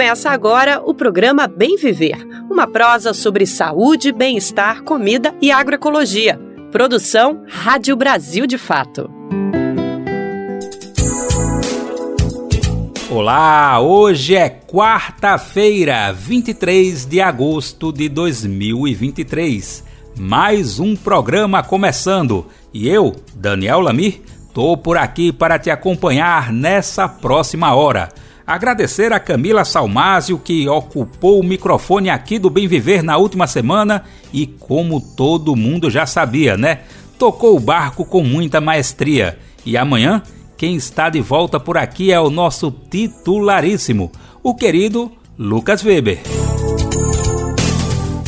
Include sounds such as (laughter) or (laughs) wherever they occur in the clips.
Começa agora o programa Bem Viver, uma prosa sobre saúde, bem-estar, comida e agroecologia. Produção Rádio Brasil de Fato. Olá, hoje é quarta-feira, 23 de agosto de 2023. Mais um programa começando e eu, Daniel Lamir, tô por aqui para te acompanhar nessa próxima hora. Agradecer a Camila Salmásio que ocupou o microfone aqui do Bem Viver na última semana e, como todo mundo já sabia, né? Tocou o barco com muita maestria. E amanhã quem está de volta por aqui é o nosso titularíssimo, o querido Lucas Weber.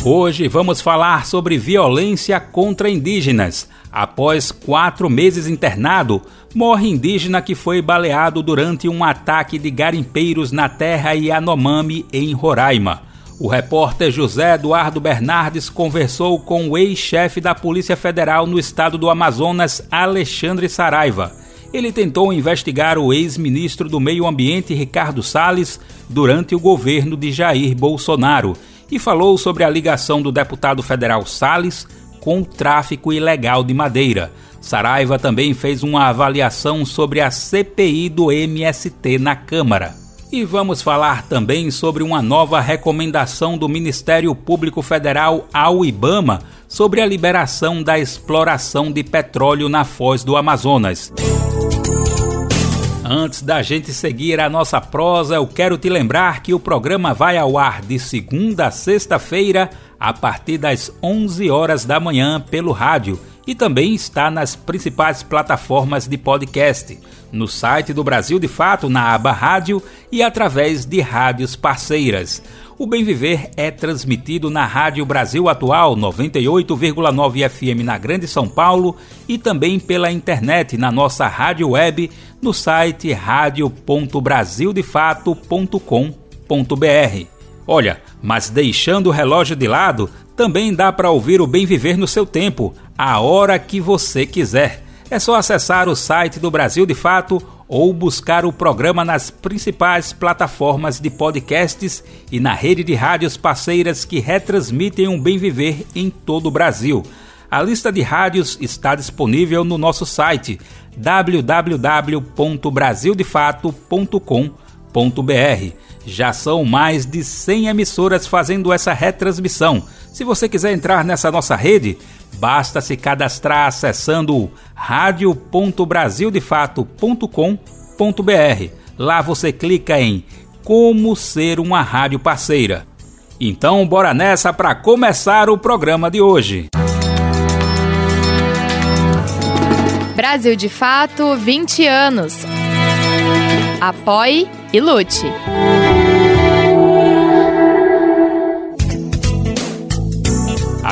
Hoje vamos falar sobre violência contra indígenas. Após quatro meses internado, morre indígena que foi baleado durante um ataque de garimpeiros na terra Yanomami, em Roraima. O repórter José Eduardo Bernardes conversou com o ex-chefe da Polícia Federal no estado do Amazonas, Alexandre Saraiva ele tentou investigar o ex-ministro do Meio Ambiente Ricardo Salles durante o governo de Jair Bolsonaro e falou sobre a ligação do deputado federal Salles com o tráfico ilegal de madeira. Saraiva também fez uma avaliação sobre a CPI do MST na Câmara. E vamos falar também sobre uma nova recomendação do Ministério Público Federal ao IBAMA sobre a liberação da exploração de petróleo na foz do Amazonas. Antes da gente seguir a nossa prosa, eu quero te lembrar que o programa vai ao ar de segunda a sexta-feira, a partir das 11 horas da manhã, pelo rádio e também está nas principais plataformas de podcast, no site do Brasil de Fato, na aba Rádio e através de rádios parceiras. O Bem Viver é transmitido na Rádio Brasil Atual 98,9 FM na Grande São Paulo e também pela internet na nossa rádio web no site radio.brasildefato.com.br. Olha, mas deixando o relógio de lado, também dá para ouvir o Bem Viver no seu tempo, a hora que você quiser. É só acessar o site do Brasil de Fato ou buscar o programa nas principais plataformas de podcasts e na rede de rádios parceiras que retransmitem um bem viver em todo o Brasil. A lista de rádios está disponível no nosso site www.brasildefato.com.br. Já são mais de 100 emissoras fazendo essa retransmissão. Se você quiser entrar nessa nossa rede, basta se cadastrar acessando radio.brasildefato.com.br. Lá você clica em Como ser uma rádio parceira. Então, bora nessa para começar o programa de hoje. Brasil de Fato 20 anos. Apoie e lute.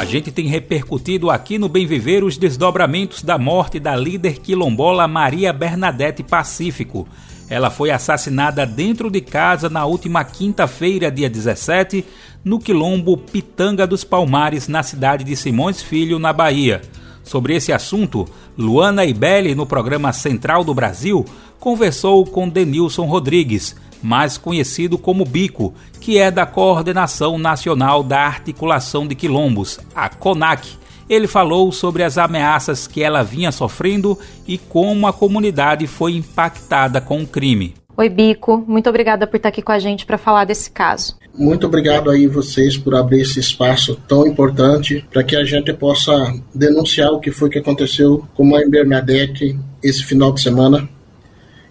A gente tem repercutido aqui no Bem Viver os desdobramentos da morte da líder quilombola Maria Bernadette Pacífico. Ela foi assassinada dentro de casa na última quinta-feira, dia 17, no quilombo Pitanga dos Palmares, na cidade de Simões Filho, na Bahia. Sobre esse assunto, Luana Ibelli, no programa Central do Brasil, conversou com Denilson Rodrigues, mais conhecido como Bico, que é da Coordenação Nacional da Articulação de Quilombos, a CONAC. Ele falou sobre as ameaças que ela vinha sofrendo e como a comunidade foi impactada com o crime. Oi, Bico, muito obrigada por estar aqui com a gente para falar desse caso. Muito obrigado aí vocês por abrir esse espaço tão importante para que a gente possa denunciar o que foi que aconteceu com a mãe Bernadette esse final de semana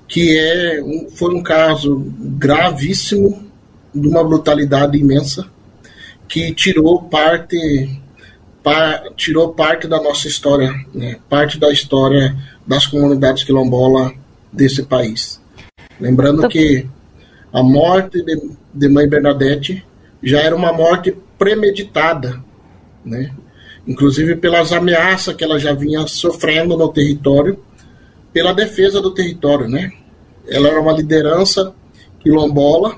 que é um, foi um caso gravíssimo de uma brutalidade imensa que tirou parte pa, tirou parte da nossa história, né, parte da história das comunidades quilombolas desse país. Lembrando então que a morte de, de Mãe Bernadette já era uma morte premeditada, né? inclusive pelas ameaças que ela já vinha sofrendo no território pela defesa do território, né? Ela era uma liderança quilombola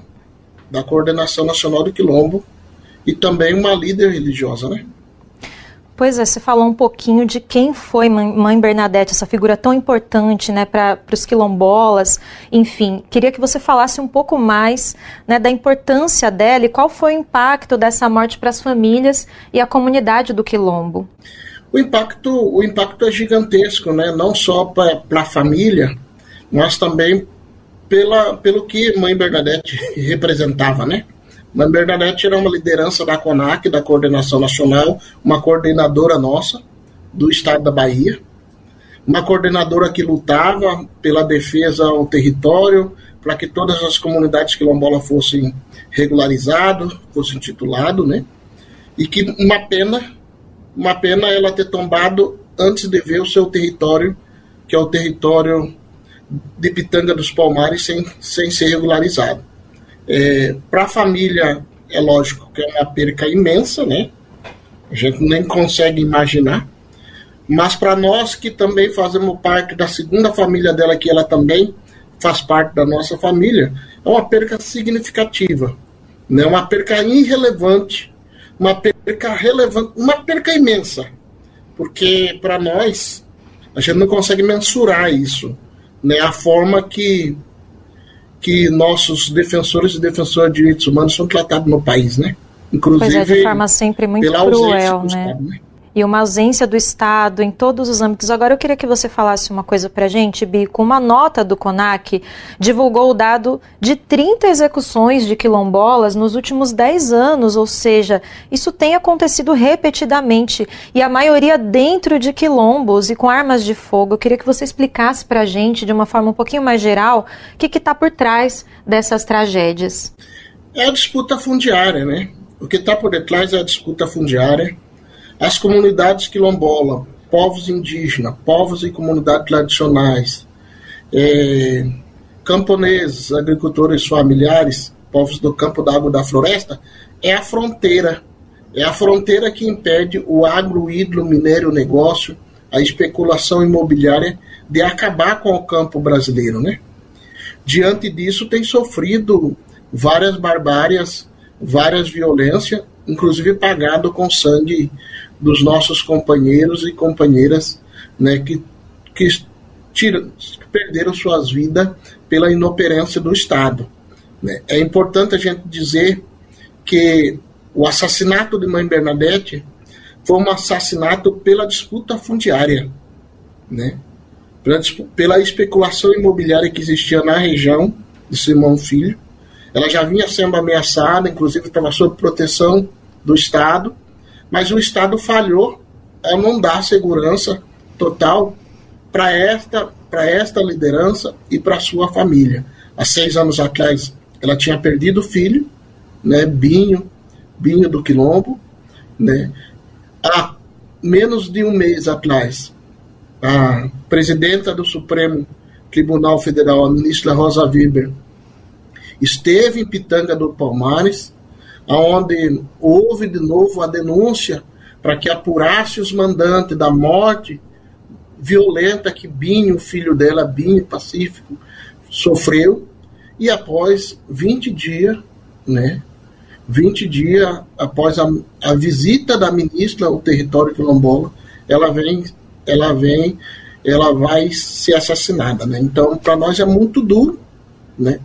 da Coordenação Nacional do Quilombo e também uma líder religiosa, né? Pois é, você falou um pouquinho de quem foi Mãe Bernadette, essa figura tão importante né, para os quilombolas. Enfim, queria que você falasse um pouco mais né, da importância dela e qual foi o impacto dessa morte para as famílias e a comunidade do quilombo. O impacto, o impacto é gigantesco, né? não só para a família, mas também pela, pelo que Mãe Bernadette (laughs) representava. Né? Mãe Bernadette era uma liderança da CONAC, da Coordenação Nacional, uma coordenadora nossa do estado da Bahia, uma coordenadora que lutava pela defesa ao território, para que todas as comunidades quilombolas fossem regularizadas, fossem tituladas, né? E que uma pena, uma pena ela ter tombado antes de ver o seu território, que é o território de Pitanga dos Palmares, sem, sem ser regularizado. É, Para a família, é lógico que é uma perca imensa, né? A gente nem consegue imaginar. Mas para nós que também fazemos parte da segunda família dela, que ela também faz parte da nossa família, é uma perca significativa, né? Uma perca irrelevante, uma perca relevante, uma perca imensa, porque para nós a gente não consegue mensurar isso, né? A forma que que nossos defensores e defensoras de direitos humanos são tratados no país, né? Inclusive pois é, de forma sempre muito cruel, né? Estado, né? E uma ausência do Estado em todos os âmbitos. Agora eu queria que você falasse uma coisa para gente, Bico. Uma nota do CONAC divulgou o dado de 30 execuções de quilombolas nos últimos 10 anos, ou seja, isso tem acontecido repetidamente e a maioria dentro de quilombos e com armas de fogo. Eu queria que você explicasse para a gente, de uma forma um pouquinho mais geral, o que está por trás dessas tragédias. É a disputa fundiária, né? O que está por detrás é a disputa fundiária. As comunidades quilombola, povos indígenas, povos e comunidades tradicionais, é, camponeses, agricultores familiares, povos do campo da água da floresta, é a fronteira. É a fronteira que impede o agro, hidro, minério, negócio, a especulação imobiliária de acabar com o campo brasileiro, né? Diante disso, tem sofrido várias barbárias várias violências, inclusive pagado com sangue dos nossos companheiros e companheiras né, que, que, tira, que perderam suas vidas pela inoperância do Estado. Né. É importante a gente dizer que o assassinato de Mãe Bernadette foi um assassinato pela disputa fundiária, né? pela, pela especulação imobiliária que existia na região de Simão Filho, ela já vinha sendo ameaçada, inclusive estava sob proteção do Estado, mas o Estado falhou a não dar segurança total para esta, esta liderança e para sua família. Há seis anos atrás, ela tinha perdido o filho, né, Binho, Binho do Quilombo. Né. Há menos de um mês atrás, a presidenta do Supremo Tribunal Federal, a ministra Rosa Weber, esteve em Pitanga do Palmares, onde houve de novo a denúncia para que apurasse os mandantes da morte violenta que Binho, filho dela, Binho Pacífico, sofreu. E após 20 dias, né, 20 dias após a, a visita da ministra ao território quilombola, ela vem, ela vem, ela vai ser assassinada, né? Então, para nós é muito duro, né?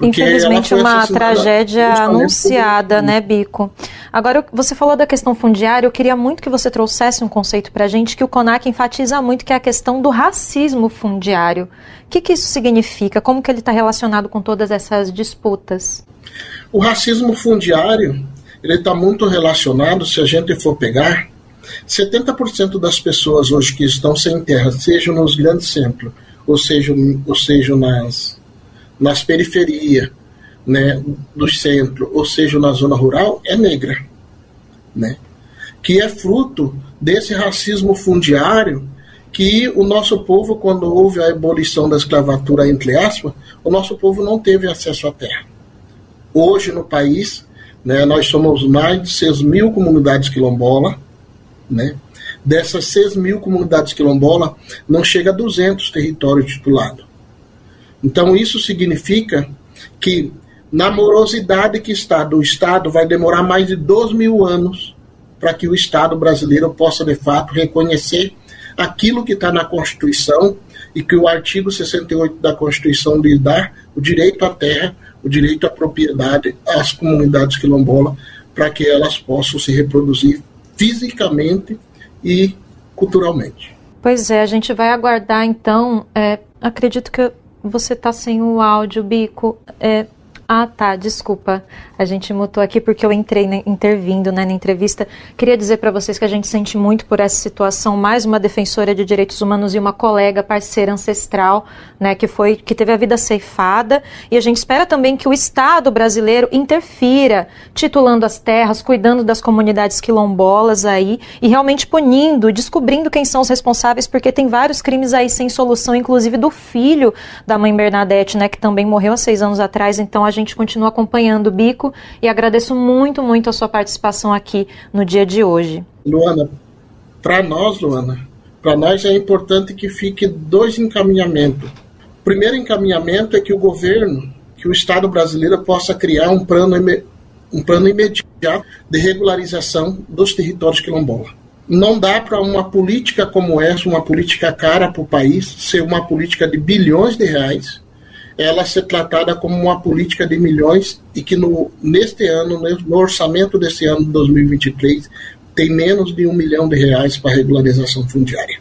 Infelizmente, uma tragédia anunciada, né, Bico? Agora, você falou da questão fundiária, eu queria muito que você trouxesse um conceito para a gente que o CONAC enfatiza muito, que é a questão do racismo fundiário. O que, que isso significa? Como que ele está relacionado com todas essas disputas? O racismo fundiário, ele está muito relacionado, se a gente for pegar, 70% das pessoas hoje que estão sem terra, seja nos grandes centros, ou seja, ou seja nas nas periferias né, do centro, ou seja, na zona rural, é negra. Né? Que é fruto desse racismo fundiário que o nosso povo, quando houve a abolição da escravatura, entre aspas, o nosso povo não teve acesso à terra. Hoje, no país, né, nós somos mais de 6 mil comunidades quilombolas, né? Dessas 6 mil comunidades quilombolas, não chega a 200 territórios titulados. Então, isso significa que, na morosidade que está do Estado, vai demorar mais de 12 mil anos para que o Estado brasileiro possa, de fato, reconhecer aquilo que está na Constituição e que o artigo 68 da Constituição lhe dá o direito à terra, o direito à propriedade às comunidades quilombolas, para que elas possam se reproduzir fisicamente e culturalmente. Pois é, a gente vai aguardar então. É, acredito que você está sem o áudio, Bico. É, ah, tá, desculpa. A gente mutou aqui porque eu entrei né, intervindo né, na entrevista. Queria dizer para vocês que a gente sente muito por essa situação. Mais uma defensora de direitos humanos e uma colega, parceira ancestral, né, que foi que teve a vida ceifada. E a gente espera também que o Estado brasileiro interfira, titulando as terras, cuidando das comunidades quilombolas aí e realmente punindo, descobrindo quem são os responsáveis, porque tem vários crimes aí sem solução, inclusive do filho da mãe Bernadette, né, que também morreu há seis anos atrás. Então a gente continua acompanhando o Bico e agradeço muito, muito a sua participação aqui no dia de hoje. Luana, para nós, Luana, para nós é importante que fique dois encaminhamentos. O primeiro encaminhamento é que o governo, que o Estado brasileiro possa criar um plano, um plano imediato de regularização dos territórios quilombolas. Não dá para uma política como essa, uma política cara para o país, ser uma política de bilhões de reais, ela ser tratada como uma política de milhões e que no, neste ano, no orçamento desse ano de 2023, tem menos de um milhão de reais para regularização fundiária.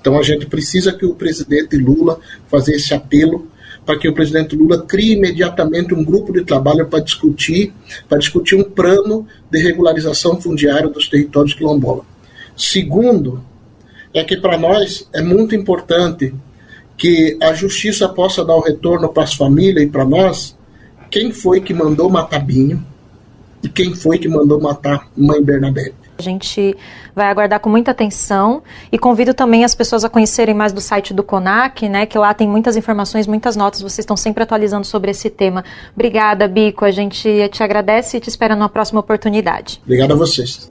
Então a gente precisa que o presidente Lula fazer esse apelo para que o presidente Lula crie imediatamente um grupo de trabalho para discutir, para discutir um plano de regularização fundiária dos territórios quilombolas. Segundo, é que para nós é muito importante que a justiça possa dar o retorno para as famílias e para nós, quem foi que mandou matar Binho e quem foi que mandou matar Mãe Bernadette. A gente vai aguardar com muita atenção e convido também as pessoas a conhecerem mais do site do CONAC, né, que lá tem muitas informações, muitas notas, vocês estão sempre atualizando sobre esse tema. Obrigada, Bico, a gente te agradece e te espera numa próxima oportunidade. Obrigado a vocês.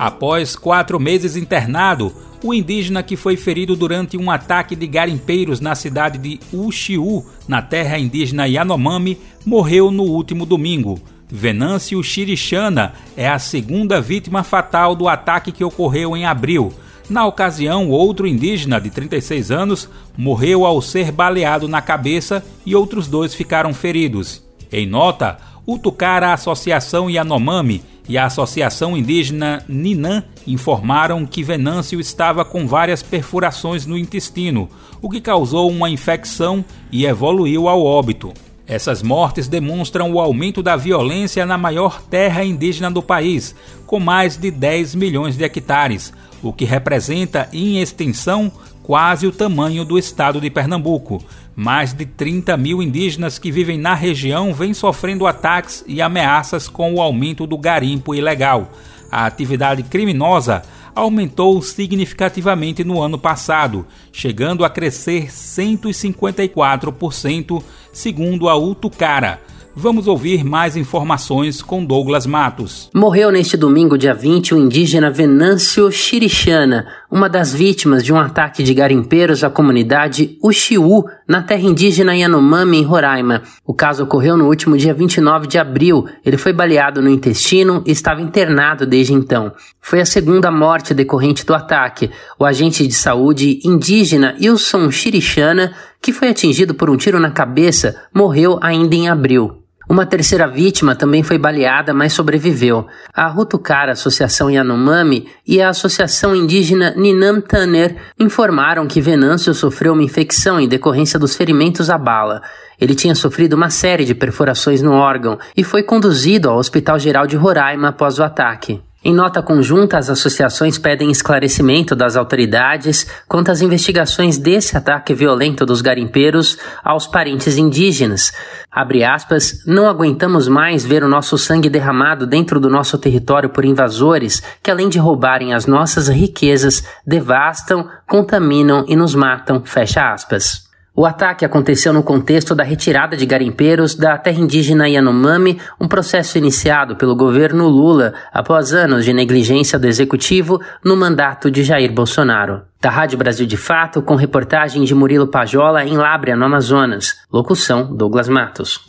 Após quatro meses internado, o indígena que foi ferido durante um ataque de garimpeiros na cidade de Uxiú, na terra indígena Yanomami, morreu no último domingo. Venâncio Xirixana é a segunda vítima fatal do ataque que ocorreu em abril. Na ocasião, outro indígena de 36 anos morreu ao ser baleado na cabeça e outros dois ficaram feridos. Em nota, o Tucara Associação Yanomami e a Associação Indígena Ninan informaram que Venâncio estava com várias perfurações no intestino, o que causou uma infecção e evoluiu ao óbito. Essas mortes demonstram o aumento da violência na maior terra indígena do país, com mais de 10 milhões de hectares, o que representa em extensão quase o tamanho do estado de Pernambuco. Mais de 30 mil indígenas que vivem na região vêm sofrendo ataques e ameaças com o aumento do garimpo ilegal. A atividade criminosa aumentou significativamente no ano passado, chegando a crescer 154%, segundo a Utucara Vamos ouvir mais informações com Douglas Matos. Morreu neste domingo, dia 20, o indígena Venâncio Xirixana, uma das vítimas de um ataque de garimpeiros à comunidade Uxiú, na terra indígena Yanomami, em Roraima. O caso ocorreu no último dia 29 de abril. Ele foi baleado no intestino e estava internado desde então. Foi a segunda morte decorrente do ataque. O agente de saúde indígena Wilson Xirixana, que foi atingido por um tiro na cabeça, morreu ainda em abril. Uma terceira vítima também foi baleada, mas sobreviveu. A Rutucara Associação Yanomami e a Associação Indígena Ninam Taner informaram que Venâncio sofreu uma infecção em decorrência dos ferimentos à bala. Ele tinha sofrido uma série de perfurações no órgão e foi conduzido ao Hospital Geral de Roraima após o ataque. Em nota conjunta, as associações pedem esclarecimento das autoridades quanto às investigações desse ataque violento dos garimpeiros aos parentes indígenas. Abre aspas, não aguentamos mais ver o nosso sangue derramado dentro do nosso território por invasores que, além de roubarem as nossas riquezas, devastam, contaminam e nos matam. Fecha aspas. O ataque aconteceu no contexto da retirada de garimpeiros da terra indígena Yanomami, um processo iniciado pelo governo Lula após anos de negligência do executivo no mandato de Jair Bolsonaro. Da Rádio Brasil de Fato, com reportagem de Murilo Pajola em Lábrea, no Amazonas. Locução: Douglas Matos.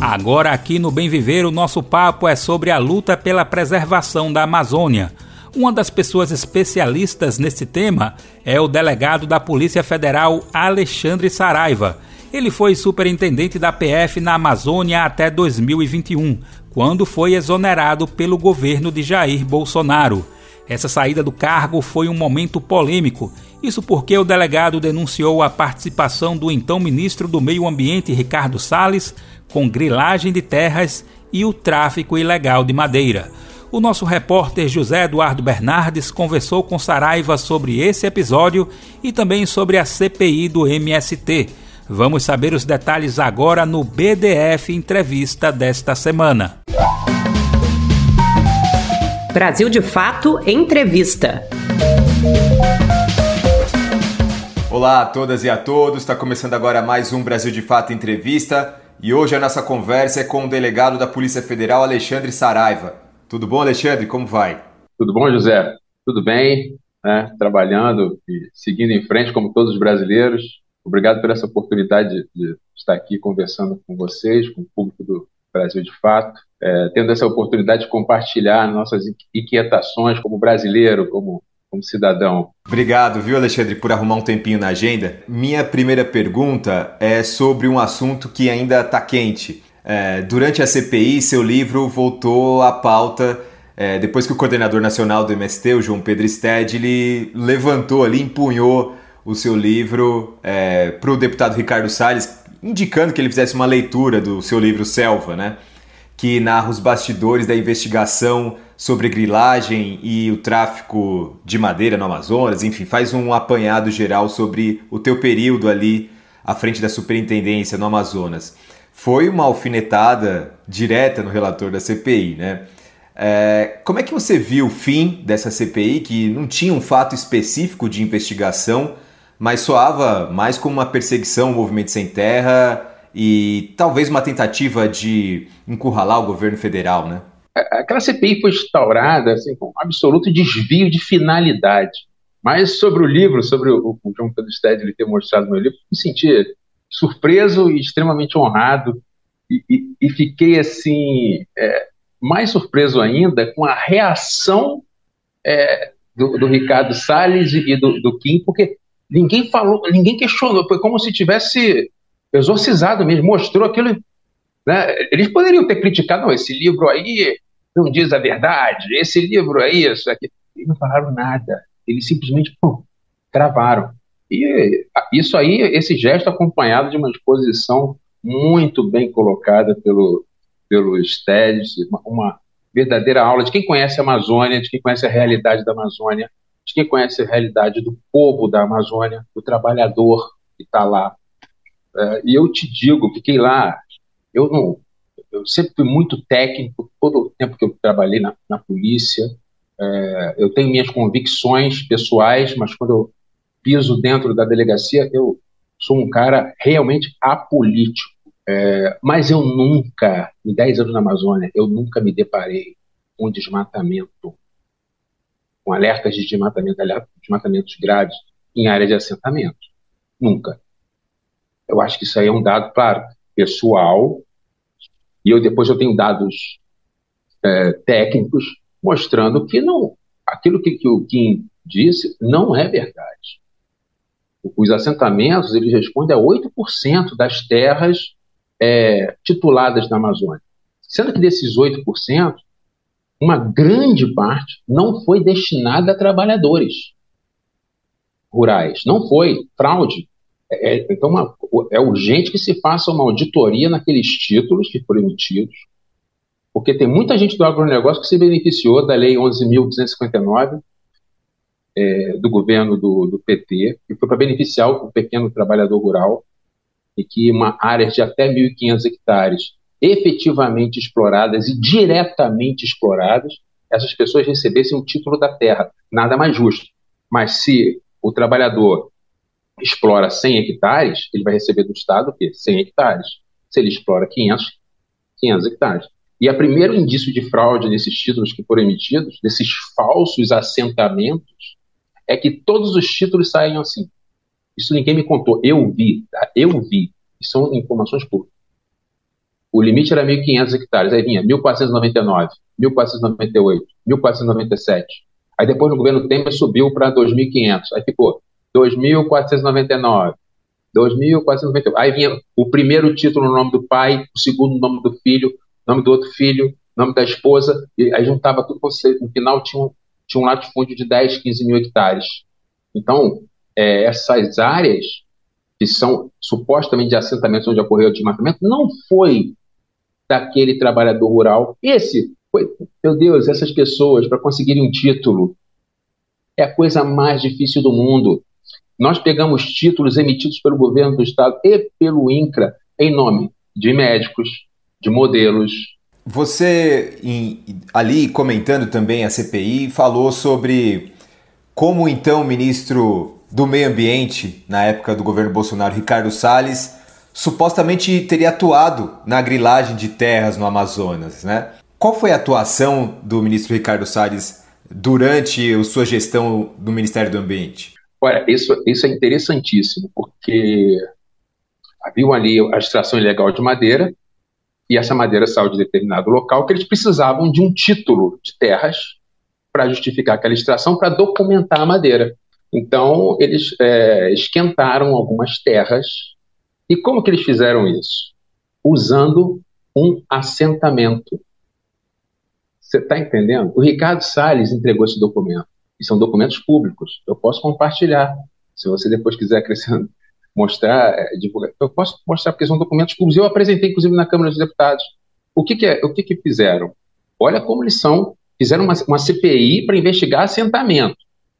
Agora, aqui no Bem Viver, o nosso papo é sobre a luta pela preservação da Amazônia. Uma das pessoas especialistas nesse tema é o delegado da Polícia Federal Alexandre Saraiva. Ele foi superintendente da PF na Amazônia até 2021, quando foi exonerado pelo governo de Jair Bolsonaro. Essa saída do cargo foi um momento polêmico. Isso porque o delegado denunciou a participação do então ministro do Meio Ambiente, Ricardo Salles, com grilagem de terras e o tráfico ilegal de madeira. O nosso repórter José Eduardo Bernardes conversou com Saraiva sobre esse episódio e também sobre a CPI do MST. Vamos saber os detalhes agora no BDF Entrevista desta semana. Brasil de Fato Entrevista. Olá a todas e a todos, está começando agora mais um Brasil de Fato Entrevista. E hoje a nossa conversa é com o delegado da Polícia Federal, Alexandre Saraiva. Tudo bom, Alexandre? Como vai? Tudo bom, José? Tudo bem, né? trabalhando e seguindo em frente como todos os brasileiros. Obrigado por essa oportunidade de estar aqui conversando com vocês, com o público do Brasil de Fato, é, tendo essa oportunidade de compartilhar nossas inquietações como brasileiro, como como cidadão. Obrigado, viu, Alexandre, por arrumar um tempinho na agenda. Minha primeira pergunta é sobre um assunto que ainda está quente. É, durante a CPI, seu livro voltou à pauta é, depois que o coordenador nacional do MST, o João Pedro Sted, ele levantou ali, empunhou o seu livro é, para o deputado Ricardo Salles, indicando que ele fizesse uma leitura do seu livro Selva, né? que narra os bastidores da investigação sobre grilagem e o tráfico de madeira no Amazonas, enfim, faz um apanhado geral sobre o teu período ali à frente da superintendência no Amazonas. Foi uma alfinetada direta no relator da CPI, né? É, como é que você viu o fim dessa CPI, que não tinha um fato específico de investigação, mas soava mais como uma perseguição ao movimento sem terra e talvez uma tentativa de encurralar o governo federal, né? Aquela CPI foi instaurada assim, com um absoluto desvio de finalidade. Mas sobre o livro, sobre o, o João Pedro Stedley ter mostrado meu livro, me senti surpreso e extremamente honrado e, e, e fiquei assim é, mais surpreso ainda com a reação é, do, do, Ricardo Salles e do, do Kim, porque ninguém falou, ninguém questionou, foi como se tivesse exorcizado mesmo, mostrou aquilo. Né? Eles poderiam ter criticado, não, esse livro aí não diz a verdade, esse livro é isso, aqui. Eles não falaram nada, eles simplesmente pum, cravaram. E isso aí, esse gesto acompanhado de uma exposição muito bem colocada pelo, pelo Stedes, uma, uma verdadeira aula de quem conhece a Amazônia, de quem conhece a realidade da Amazônia, de quem conhece a realidade do povo da Amazônia, do trabalhador que está lá, é, e eu te digo, fiquei lá, eu não, eu sempre fui muito técnico, todo o tempo que eu trabalhei na, na polícia, é, eu tenho minhas convicções pessoais, mas quando eu piso dentro da delegacia, eu sou um cara realmente apolítico. É, mas eu nunca, em 10 anos na Amazônia, eu nunca me deparei com desmatamento, com alertas de desmatamento, desmatamentos graves em áreas de assentamento. Nunca. Eu acho que isso aí é um dado, claro, pessoal, e eu depois eu tenho dados é, técnicos mostrando que não, aquilo que, que o Kim disse não é verdade. Os assentamentos eles respondem a 8% das terras é, tituladas na Amazônia, sendo que desses 8%, uma grande parte não foi destinada a trabalhadores rurais, não foi fraude. É, é, então, uma, é urgente que se faça uma auditoria naqueles títulos que foram emitidos, porque tem muita gente do agronegócio que se beneficiou da Lei 11.259 é, do governo do, do PT, que foi para beneficiar o pequeno trabalhador rural, e que uma área de até 1.500 hectares efetivamente exploradas e diretamente exploradas, essas pessoas recebessem o título da terra. Nada mais justo. Mas se o trabalhador explora 100 hectares, ele vai receber do Estado o quê? 100 hectares. Se ele explora 500, 500 hectares. E o primeiro indício de fraude nesses títulos que foram emitidos, desses falsos assentamentos, é que todos os títulos saem assim. Isso ninguém me contou. Eu vi, tá? Eu vi. São informações públicas. o limite era 1.500 hectares, aí vinha 1.499, 1.498, 1.497. Aí depois no governo Temer subiu para 2.500, aí ficou 2.499, 2.498. Aí vinha o primeiro título no nome do pai, o segundo no nome do filho, nome do outro filho, nome da esposa, e aí juntava tudo você. No final tinha tinha um latifúndio de 10, 15 mil hectares. Então, é, essas áreas que são supostamente de assentamentos onde ocorreu o desmatamento, não foi daquele trabalhador rural. Esse foi, meu Deus, essas pessoas, para conseguirem um título, é a coisa mais difícil do mundo. Nós pegamos títulos emitidos pelo governo do estado e pelo INCRA em nome de médicos, de modelos. Você, em, ali comentando também a CPI, falou sobre como então o ministro do Meio Ambiente, na época do governo Bolsonaro, Ricardo Salles, supostamente teria atuado na grilagem de terras no Amazonas, né? Qual foi a atuação do ministro Ricardo Salles durante a sua gestão do Ministério do Ambiente? Olha, isso, isso é interessantíssimo, porque havia ali a extração ilegal de madeira, e essa madeira saiu de determinado local que eles precisavam de um título de terras para justificar aquela extração, para documentar a madeira. Então, eles é, esquentaram algumas terras. E como que eles fizeram isso? Usando um assentamento. Você está entendendo? O Ricardo Salles entregou esse documento. E são documentos públicos. Eu posso compartilhar. Se você depois quiser acrescentar, mostrar, é, divulgar, eu posso mostrar porque são documentos públicos. Eu apresentei, inclusive, na Câmara dos Deputados. O que, que é, o que, que fizeram? Olha como eles são. Fizeram uma, uma CPI para investigar assentamento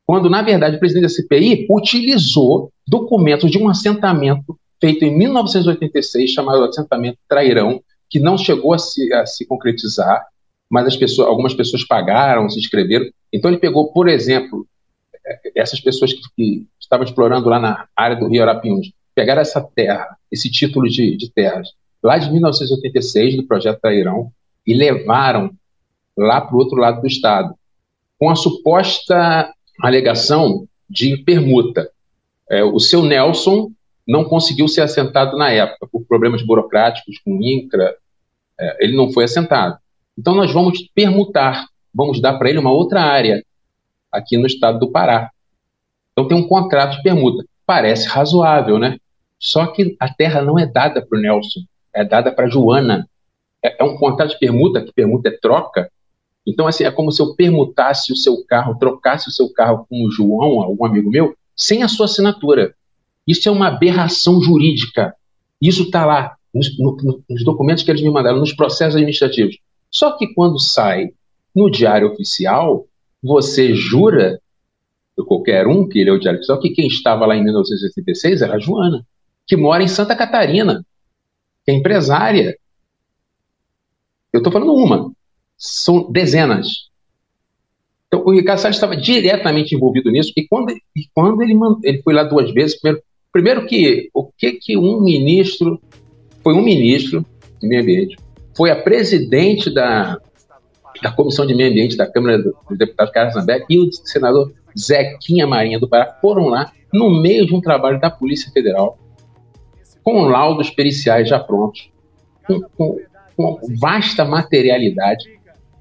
quando, na verdade, o presidente da CPI utilizou documentos de um assentamento feito em 1986, chamado assentamento Trairão, que não chegou a se, a se concretizar, mas as pessoas, algumas pessoas pagaram, se inscreveram. Então, ele pegou, por exemplo, essas pessoas que, que estavam explorando lá na área do Rio Arapiuns, pegaram essa terra, esse título de, de terras, lá de 1986, do projeto Trairão, e levaram lá para o outro lado do estado, com a suposta alegação de permuta. É, o seu Nelson não conseguiu ser assentado na época, por problemas burocráticos com o INCRA, é, ele não foi assentado. Então nós vamos permutar, vamos dar para ele uma outra área aqui no estado do Pará. Então tem um contrato de permuta. Parece razoável, né? Só que a terra não é dada para o Nelson, é dada para Joana. É, é um contrato de permuta, que permuta é troca, então, assim, é como se eu permutasse o seu carro, trocasse o seu carro com o João, algum amigo meu, sem a sua assinatura. Isso é uma aberração jurídica. Isso está lá nos, no, nos, documentos que eles me mandaram, nos processos administrativos. Só que quando sai no Diário Oficial, você jura, qualquer um que lê o Diário Oficial, que quem estava lá em 1986 era a Joana, que mora em Santa Catarina, que é empresária. Eu estou falando uma são dezenas. Então, o Ricardo Salles estava diretamente envolvido nisso, e quando, e quando ele, ele foi lá duas vezes, primeiro, primeiro que o que, que um ministro, foi um ministro de meio ambiente, foi a presidente da, da Comissão de Meio Ambiente da Câmara dos Deputados, Carlos Zambeck, e o senador Zequinha Marinha do Pará foram lá no meio de um trabalho da Polícia Federal, com laudos periciais já prontos, com, com, com vasta materialidade,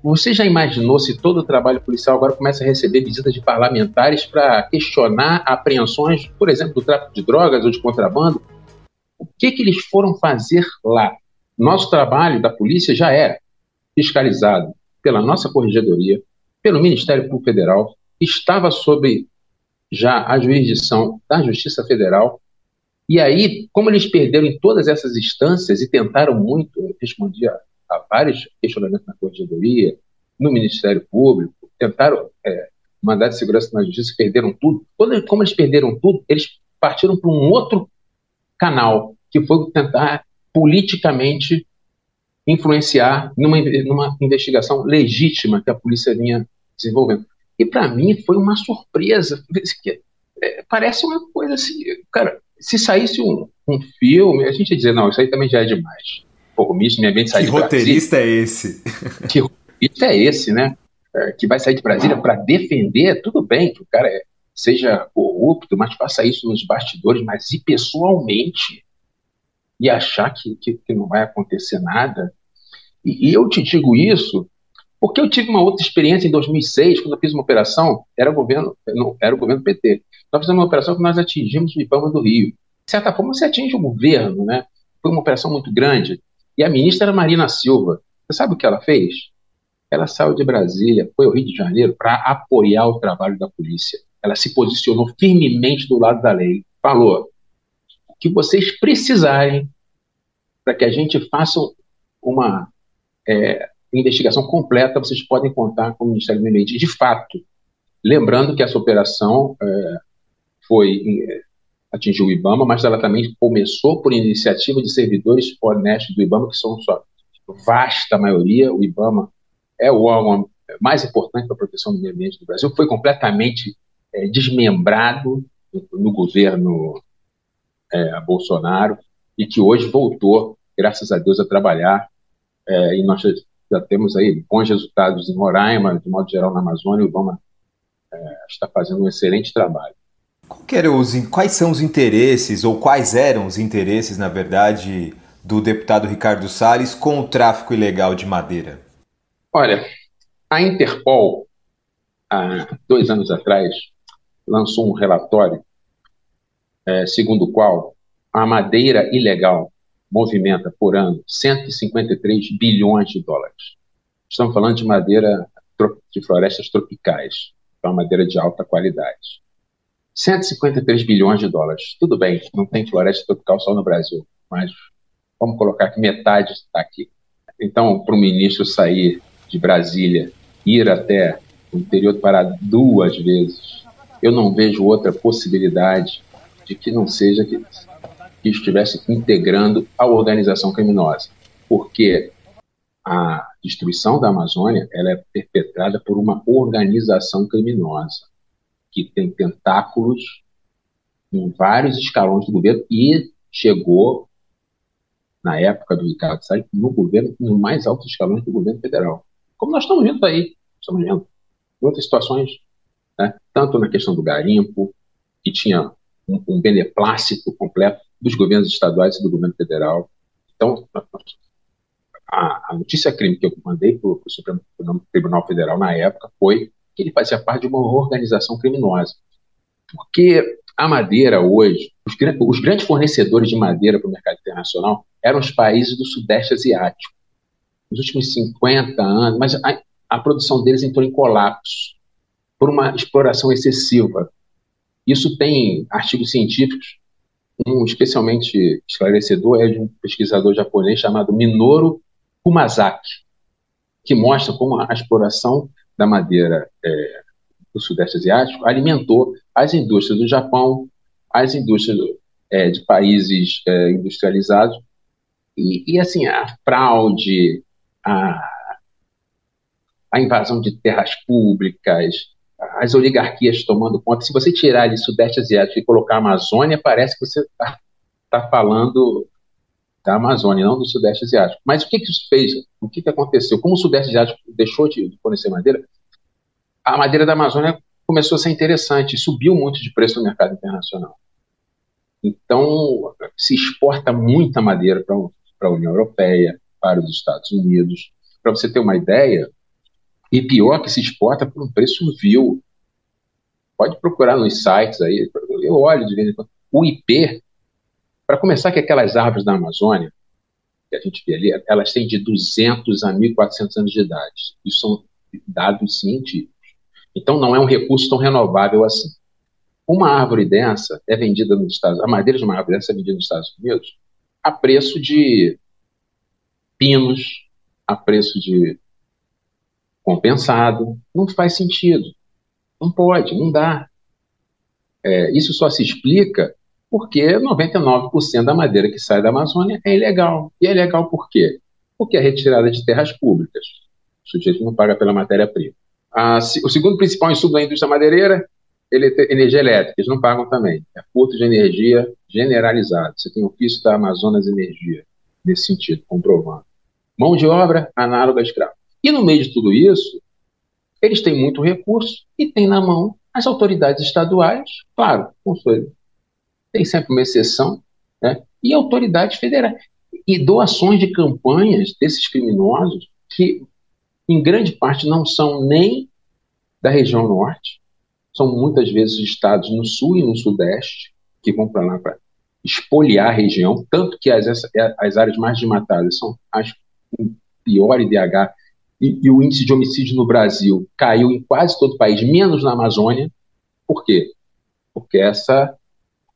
você já imaginou se todo o trabalho policial agora começa a receber visitas de parlamentares para questionar apreensões, por exemplo, do tráfico de drogas ou de contrabando? O que, que eles foram fazer lá? Nosso trabalho da polícia já é fiscalizado pela nossa corregedoria, pelo Ministério Público Federal, estava sob já a jurisdição da Justiça Federal. E aí, como eles perderam em todas essas instâncias e tentaram muito, eu respondi a vários questionamentos na Corregedoria, no Ministério Público, tentaram é, mandar de segurança na Justiça, perderam tudo. Quando, como eles perderam tudo, eles partiram para um outro canal, que foi tentar politicamente influenciar numa, numa investigação legítima que a polícia vinha desenvolvendo. E para mim foi uma surpresa. (laughs) É, parece uma coisa assim, cara, se saísse um, um filme, a gente ia dizer, não, isso aí também já é demais pô, o do Meio Ambiente sai que de roteirista é esse? (laughs) Que roteirista é esse, né? É, que vai sair de Brasília para defender, tudo bem que o cara é, seja corrupto, mas faça isso nos bastidores, mas e pessoalmente? e achar que, que, que não vai acontecer nada. E, e, eu te digo isso porque eu tive uma outra experiência em 2006, quando eu fiz uma operação, era o governo, não, era o governo PT. Nós fizemos uma operação que nós atingimos o IBAMA do Rio. De certa forma, você atinge o governo, né? Foi uma operação muito grande. E a ministra era Marina Silva. Você sabe o que ela fez? Ela saiu de Brasília, foi ao Rio de Janeiro para apoiar o trabalho da polícia. Ela se posicionou firmemente do lado da lei. Falou: que vocês precisarem para que a gente faça uma é, investigação completa, vocês podem contar com o Ministério do Meio Ambiente. De fato, lembrando que essa operação é, foi é, atingiu o IBAMA, mas ela também começou por iniciativa de servidores honestos do IBAMA, que são sua vasta maioria. O IBAMA é o órgão mais importante para a proteção do meio ambiente do Brasil, foi completamente é, desmembrado no governo é, Bolsonaro e que hoje voltou, graças a Deus, a trabalhar. É, e nós já temos aí bons resultados em Roraima, de modo geral na Amazônia, o Obama é, está fazendo um excelente trabalho. Os, quais são os interesses, ou quais eram os interesses, na verdade, do deputado Ricardo Salles com o tráfico ilegal de madeira? Olha, a Interpol, há dois anos atrás, lançou um relatório é, segundo o qual a madeira ilegal movimenta por ano 153 bilhões de dólares. Estamos falando de madeira de florestas tropicais, então madeira de alta qualidade. 153 bilhões de dólares. Tudo bem, não tem floresta tropical só no Brasil, mas vamos colocar que metade está aqui. Então, para o ministro sair de Brasília, ir até o interior do Pará duas vezes, eu não vejo outra possibilidade de que não seja que, que estivesse integrando a organização criminosa, porque a destruição da Amazônia ela é perpetrada por uma organização criminosa que tem tentáculos em vários escalões do governo e chegou na época do Ricardo Salles no governo no mais altos escalões do governo federal, como nós estamos vendo aí, estamos vendo em outras situações, né? tanto na questão do garimpo que tinha um, um beneplácito completo dos governos estaduais e do governo federal. Então, a, a notícia crime que eu mandei para o Supremo Tribunal Federal na época foi que ele fazia parte de uma organização criminosa. Porque a madeira hoje, os, os grandes fornecedores de madeira para o mercado internacional eram os países do Sudeste Asiático. Nos últimos 50 anos, mas a, a produção deles entrou em colapso por uma exploração excessiva isso tem artigos científicos, um especialmente esclarecedor é de um pesquisador japonês chamado Minoru Kumazaki, que mostra como a exploração da madeira é, do Sudeste Asiático alimentou as indústrias do Japão, as indústrias é, de países é, industrializados, e, e, assim, a fraude, a, a invasão de terras públicas, as oligarquias tomando conta. Se você tirar ali Sudeste Asiático e colocar a Amazônia, parece que você está tá falando da Amazônia, não do Sudeste Asiático. Mas o que, que isso fez? O que, que aconteceu? Como o Sudeste Asiático deixou de fornecer madeira, a madeira da Amazônia começou a ser interessante, subiu muito de preço no mercado internacional. Então, se exporta muita madeira para a União Europeia, para os Estados Unidos. Para você ter uma ideia, e pior que se exporta por um preço vil. Pode procurar nos sites aí, eu olho de vez em quando. O IP, para começar, que aquelas árvores da Amazônia, que a gente vê ali, elas têm de 200 a 1.400 anos de idade. Isso são dados científicos. Então, não é um recurso tão renovável assim. Uma árvore dessa é vendida nos Estados a madeira de uma árvore dessa é vendida nos Estados Unidos a preço de pinos, a preço de compensado. Não faz sentido. Não pode, não dá. É, isso só se explica porque 99% da madeira que sai da Amazônia é ilegal. E é ilegal por quê? Porque é retirada de terras públicas. O sujeito não paga pela matéria-prima. O segundo principal insumo da indústria madeireira, ele energia elétrica, eles não pagam também. É furto de energia generalizado. Você tem o ofício da Amazonas Energia, nesse sentido, comprovando. Mão de obra análoga a escravo. E no meio de tudo isso, eles têm muito recurso e têm na mão as autoridades estaduais, claro, tem sempre uma exceção, né, e autoridades federais. E doações de campanhas desses criminosos que, em grande parte, não são nem da região norte, são muitas vezes estados no sul e no sudeste que vão para lá para espoliar a região, tanto que as, as áreas mais desmatadas são as com pior IDH e, e, o índice de homicídio no Brasil caiu em quase todo o país, menos na Amazônia. Por quê? Porque essa,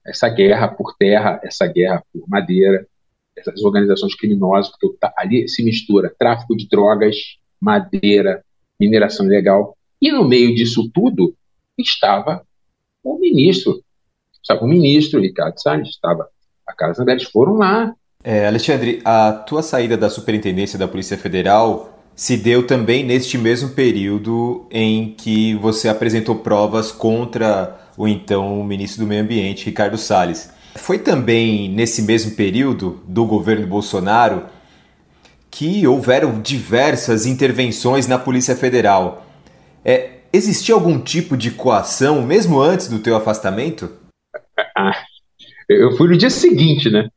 essa guerra por terra, essa guerra por madeira, essas organizações criminosas, porque ali se mistura tráfico de drogas, madeira, mineração ilegal. E no meio disso tudo estava o ministro. Estava o ministro Ricardo Salles, estava a Carlos Zambelli, foram lá. É, Alexandre, a tua saída da Superintendência da Polícia Federal se deu também neste mesmo período em que você apresentou provas contra o então ministro do Meio Ambiente, Ricardo Salles. Foi também nesse mesmo período do governo Bolsonaro que houveram diversas intervenções na Polícia Federal. É, existia algum tipo de coação mesmo antes do teu afastamento? (laughs) Eu fui no dia seguinte, né?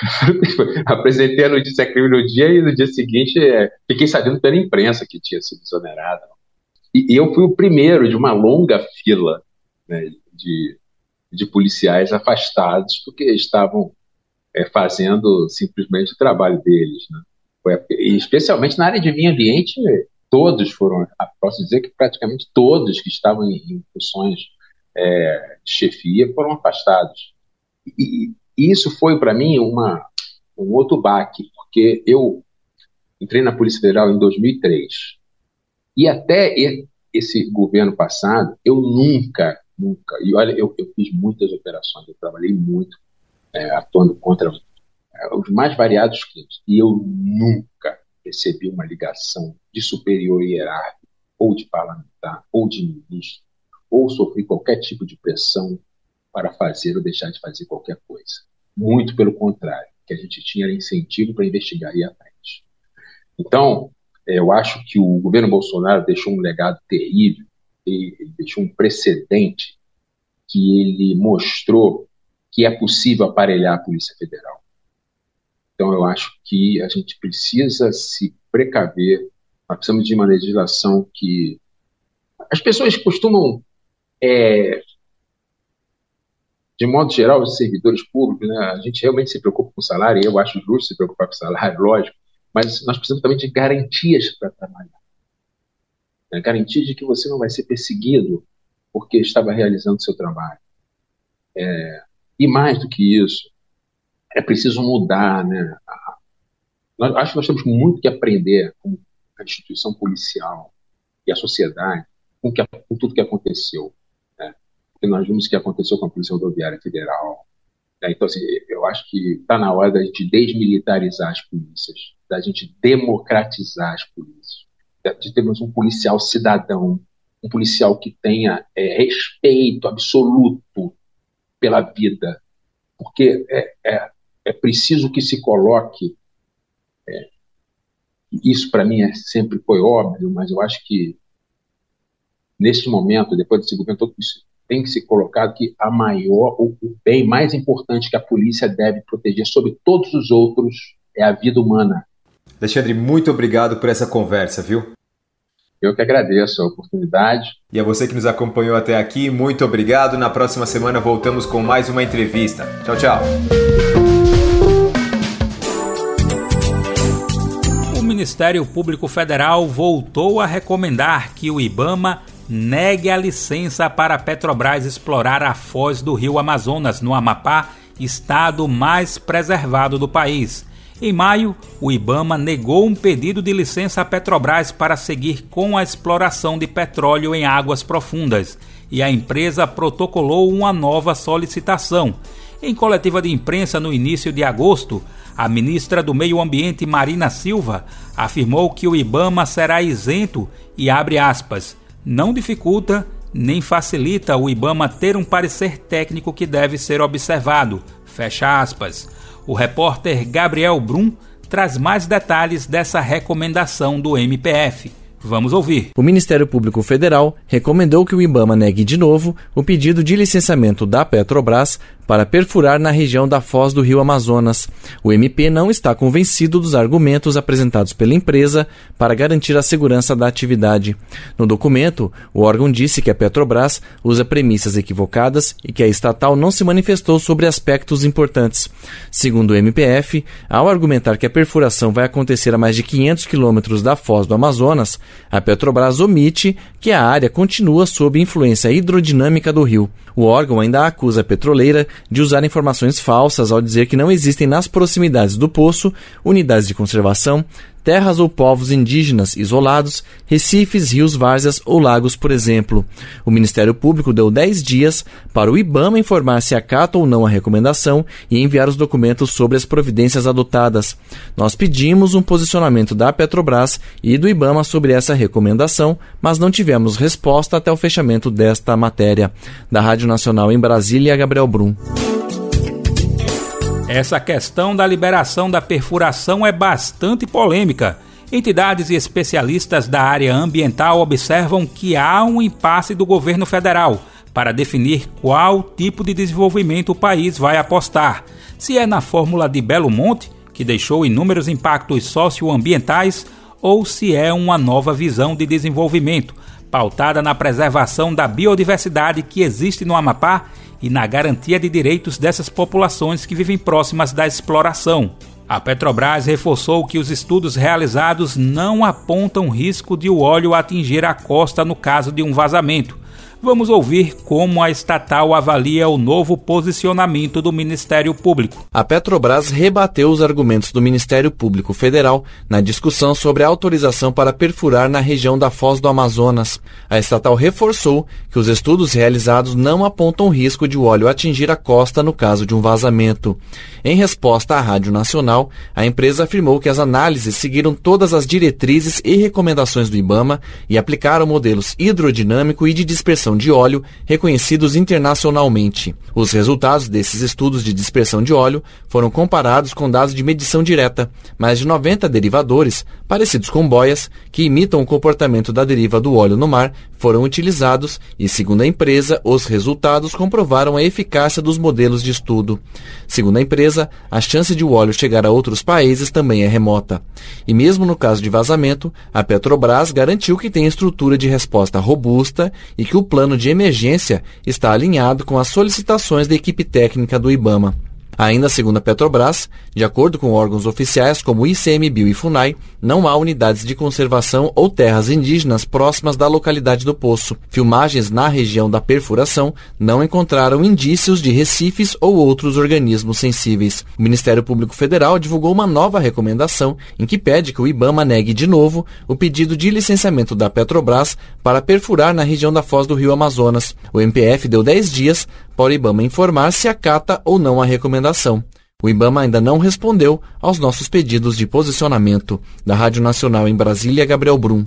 (laughs) Apresentei a notícia crime no dia e no dia seguinte é, fiquei sabendo pela imprensa que tinha sido exonerado. E, e eu fui o primeiro de uma longa fila né, de, de policiais afastados porque estavam é, fazendo simplesmente o trabalho deles. Né? Foi, especialmente na área de meio ambiente, todos foram, posso dizer que praticamente todos que estavam em, em funções é, de chefia foram afastados. E, e isso foi para mim uma, um outro baque, porque eu entrei na Polícia Federal em 2003 e até esse governo passado eu nunca, nunca, e olha, eu, eu fiz muitas operações, eu trabalhei muito é, atuando contra é, os mais variados crimes. E eu nunca recebi uma ligação de superior hierárquico ou de parlamentar ou de ministro ou sofri qualquer tipo de pressão para fazer ou deixar de fazer qualquer coisa. Muito pelo contrário, que a gente tinha incentivo para investigar e ir à frente. Então, é, eu acho que o governo Bolsonaro deixou um legado terrível, ele deixou um precedente que ele mostrou que é possível aparelhar a Polícia Federal. Então, eu acho que a gente precisa se precaver, nós precisamos de uma legislação que. As pessoas costumam é, de modo geral, os servidores públicos, né, a gente realmente se preocupa com o salário, e eu acho justo se preocupar com o salário, (laughs) lógico, mas nós precisamos também de garantias para trabalhar. Né, garantias de que você não vai ser perseguido porque estava realizando seu trabalho. É, e mais do que isso, é preciso mudar. Né, a, nós, acho que nós temos muito que aprender com a instituição policial e a sociedade com, que, com tudo que aconteceu porque nós vimos o que aconteceu com a Polícia Rodoviária Federal. Né? Então, assim, eu acho que está na hora da gente desmilitarizar as polícias, da gente democratizar as polícias, de termos um policial cidadão, um policial que tenha é, respeito absoluto pela vida, porque é, é, é preciso que se coloque. É, isso para mim é, sempre foi óbvio, mas eu acho que nesse momento, depois desse governo todo, isso tem que ser colocado que a maior, o, o bem mais importante que a polícia deve proteger sobre todos os outros é a vida humana. Alexandre, muito obrigado por essa conversa, viu? Eu que agradeço a oportunidade. E a você que nos acompanhou até aqui, muito obrigado. Na próxima semana voltamos com mais uma entrevista. Tchau, tchau. O Ministério Público Federal voltou a recomendar que o IBAMA negue a licença para a Petrobras explorar a foz do rio Amazonas, no Amapá, estado mais preservado do país. Em maio, o Ibama negou um pedido de licença à Petrobras para seguir com a exploração de petróleo em águas profundas e a empresa protocolou uma nova solicitação. Em coletiva de imprensa no início de agosto, a ministra do Meio Ambiente Marina Silva afirmou que o Ibama será isento e abre aspas não dificulta nem facilita o IBAMA ter um parecer técnico que deve ser observado. Fecha aspas. O repórter Gabriel Brum traz mais detalhes dessa recomendação do MPF. Vamos ouvir. O Ministério Público Federal recomendou que o IBAMA negue de novo o pedido de licenciamento da Petrobras para perfurar na região da foz do rio Amazonas. O MP não está convencido dos argumentos apresentados pela empresa para garantir a segurança da atividade. No documento, o órgão disse que a Petrobras usa premissas equivocadas e que a estatal não se manifestou sobre aspectos importantes. Segundo o MPF, ao argumentar que a perfuração vai acontecer a mais de 500 quilômetros da foz do Amazonas, a Petrobras omite que a área continua sob influência hidrodinâmica do rio. O órgão ainda acusa a petroleira de usar informações falsas ao dizer que não existem nas proximidades do poço unidades de conservação, terras ou povos indígenas isolados, recifes, rios, várzeas ou lagos, por exemplo. O Ministério Público deu 10 dias para o IBAMA informar se acata ou não a recomendação e enviar os documentos sobre as providências adotadas. Nós pedimos um posicionamento da Petrobras e do IBAMA sobre essa recomendação, mas não tivemos resposta até o fechamento desta matéria. Da Rádio Nacional em Brasília, Gabriel Brum. Essa questão da liberação da perfuração é bastante polêmica. Entidades e especialistas da área ambiental observam que há um impasse do governo federal para definir qual tipo de desenvolvimento o país vai apostar. Se é na fórmula de Belo Monte, que deixou inúmeros impactos socioambientais, ou se é uma nova visão de desenvolvimento, pautada na preservação da biodiversidade que existe no Amapá e na garantia de direitos dessas populações que vivem próximas da exploração. A Petrobras reforçou que os estudos realizados não apontam risco de o óleo atingir a costa no caso de um vazamento, Vamos ouvir como a estatal avalia o novo posicionamento do Ministério Público. A Petrobras rebateu os argumentos do Ministério Público Federal na discussão sobre a autorização para perfurar na região da Foz do Amazonas. A estatal reforçou que os estudos realizados não apontam risco de o óleo atingir a costa no caso de um vazamento. Em resposta à Rádio Nacional, a empresa afirmou que as análises seguiram todas as diretrizes e recomendações do IBAMA e aplicaram modelos hidrodinâmico e de dispersão dispersão de óleo reconhecidos internacionalmente. Os resultados desses estudos de dispersão de óleo foram comparados com dados de medição direta, mais de 90 derivadores, parecidos com boias, que imitam o comportamento da deriva do óleo no mar, foram utilizados e, segundo a empresa, os resultados comprovaram a eficácia dos modelos de estudo. Segundo a empresa, a chance de o óleo chegar a outros países também é remota. E mesmo no caso de vazamento, a Petrobras garantiu que tem estrutura de resposta robusta e que o plano de emergência está alinhado com as solicitações da equipe técnica do IBAMA. Ainda segundo a Petrobras, de acordo com órgãos oficiais como ICMBio e FUNAI, não há unidades de conservação ou terras indígenas próximas da localidade do poço. Filmagens na região da perfuração não encontraram indícios de recifes ou outros organismos sensíveis. O Ministério Público Federal divulgou uma nova recomendação em que pede que o IBAMA negue de novo o pedido de licenciamento da Petrobras para perfurar na região da foz do rio Amazonas. O MPF deu 10 dias para o IBAMA informar se acata ou não a recomendação. O IBAMA ainda não respondeu aos nossos pedidos de posicionamento. Da Rádio Nacional em Brasília, Gabriel Brum.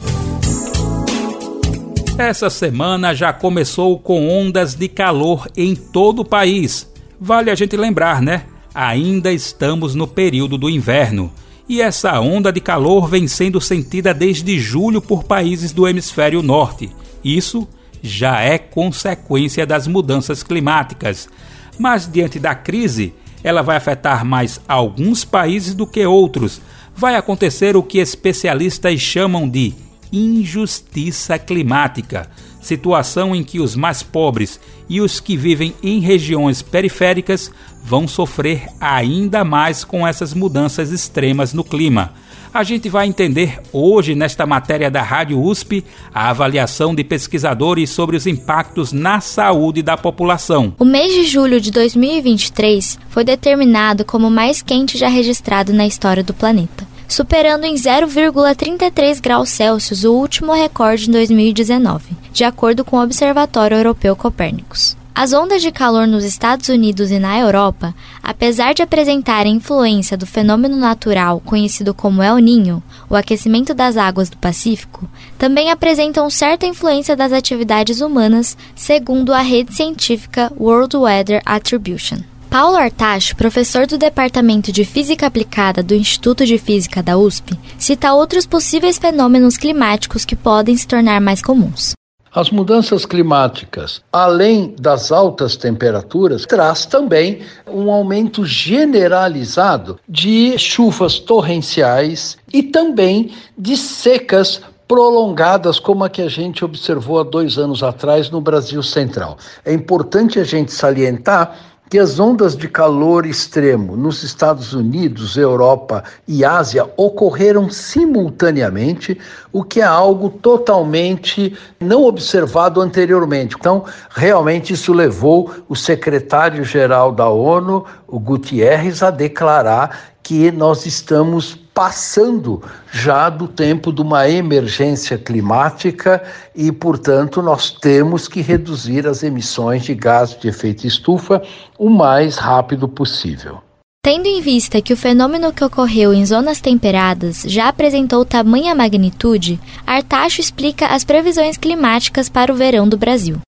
Essa semana já começou com ondas de calor em todo o país. Vale a gente lembrar, né? Ainda estamos no período do inverno. E essa onda de calor vem sendo sentida desde julho por países do hemisfério norte. Isso já é consequência das mudanças climáticas, mas diante da crise, ela vai afetar mais alguns países do que outros. Vai acontecer o que especialistas chamam de injustiça climática, situação em que os mais pobres e os que vivem em regiões periféricas vão sofrer ainda mais com essas mudanças extremas no clima a gente vai entender hoje, nesta matéria da Rádio USP, a avaliação de pesquisadores sobre os impactos na saúde da população. O mês de julho de 2023 foi determinado como o mais quente já registrado na história do planeta superando em 0,33 graus Celsius o último recorde em 2019, de acordo com o Observatório Europeu Copérnicos. As ondas de calor nos Estados Unidos e na Europa, apesar de apresentarem influência do fenômeno natural conhecido como El Niño, o aquecimento das águas do Pacífico, também apresentam certa influência das atividades humanas, segundo a rede científica World Weather Attribution. Paulo Artacho, professor do Departamento de Física Aplicada do Instituto de Física da USP, cita outros possíveis fenômenos climáticos que podem se tornar mais comuns. As mudanças climáticas, além das altas temperaturas, traz também um aumento generalizado de chuvas torrenciais e também de secas prolongadas como a que a gente observou há dois anos atrás no Brasil Central. É importante a gente salientar que as ondas de calor extremo nos Estados Unidos, Europa e Ásia ocorreram simultaneamente, o que é algo totalmente não observado anteriormente. Então, realmente isso levou o secretário-geral da ONU, o Gutierrez, a declarar que nós estamos passando já do tempo de uma emergência climática e, portanto, nós temos que reduzir as emissões de gás de efeito estufa o mais rápido possível. Tendo em vista que o fenômeno que ocorreu em zonas temperadas já apresentou tamanha magnitude, Artacho explica as previsões climáticas para o verão do Brasil.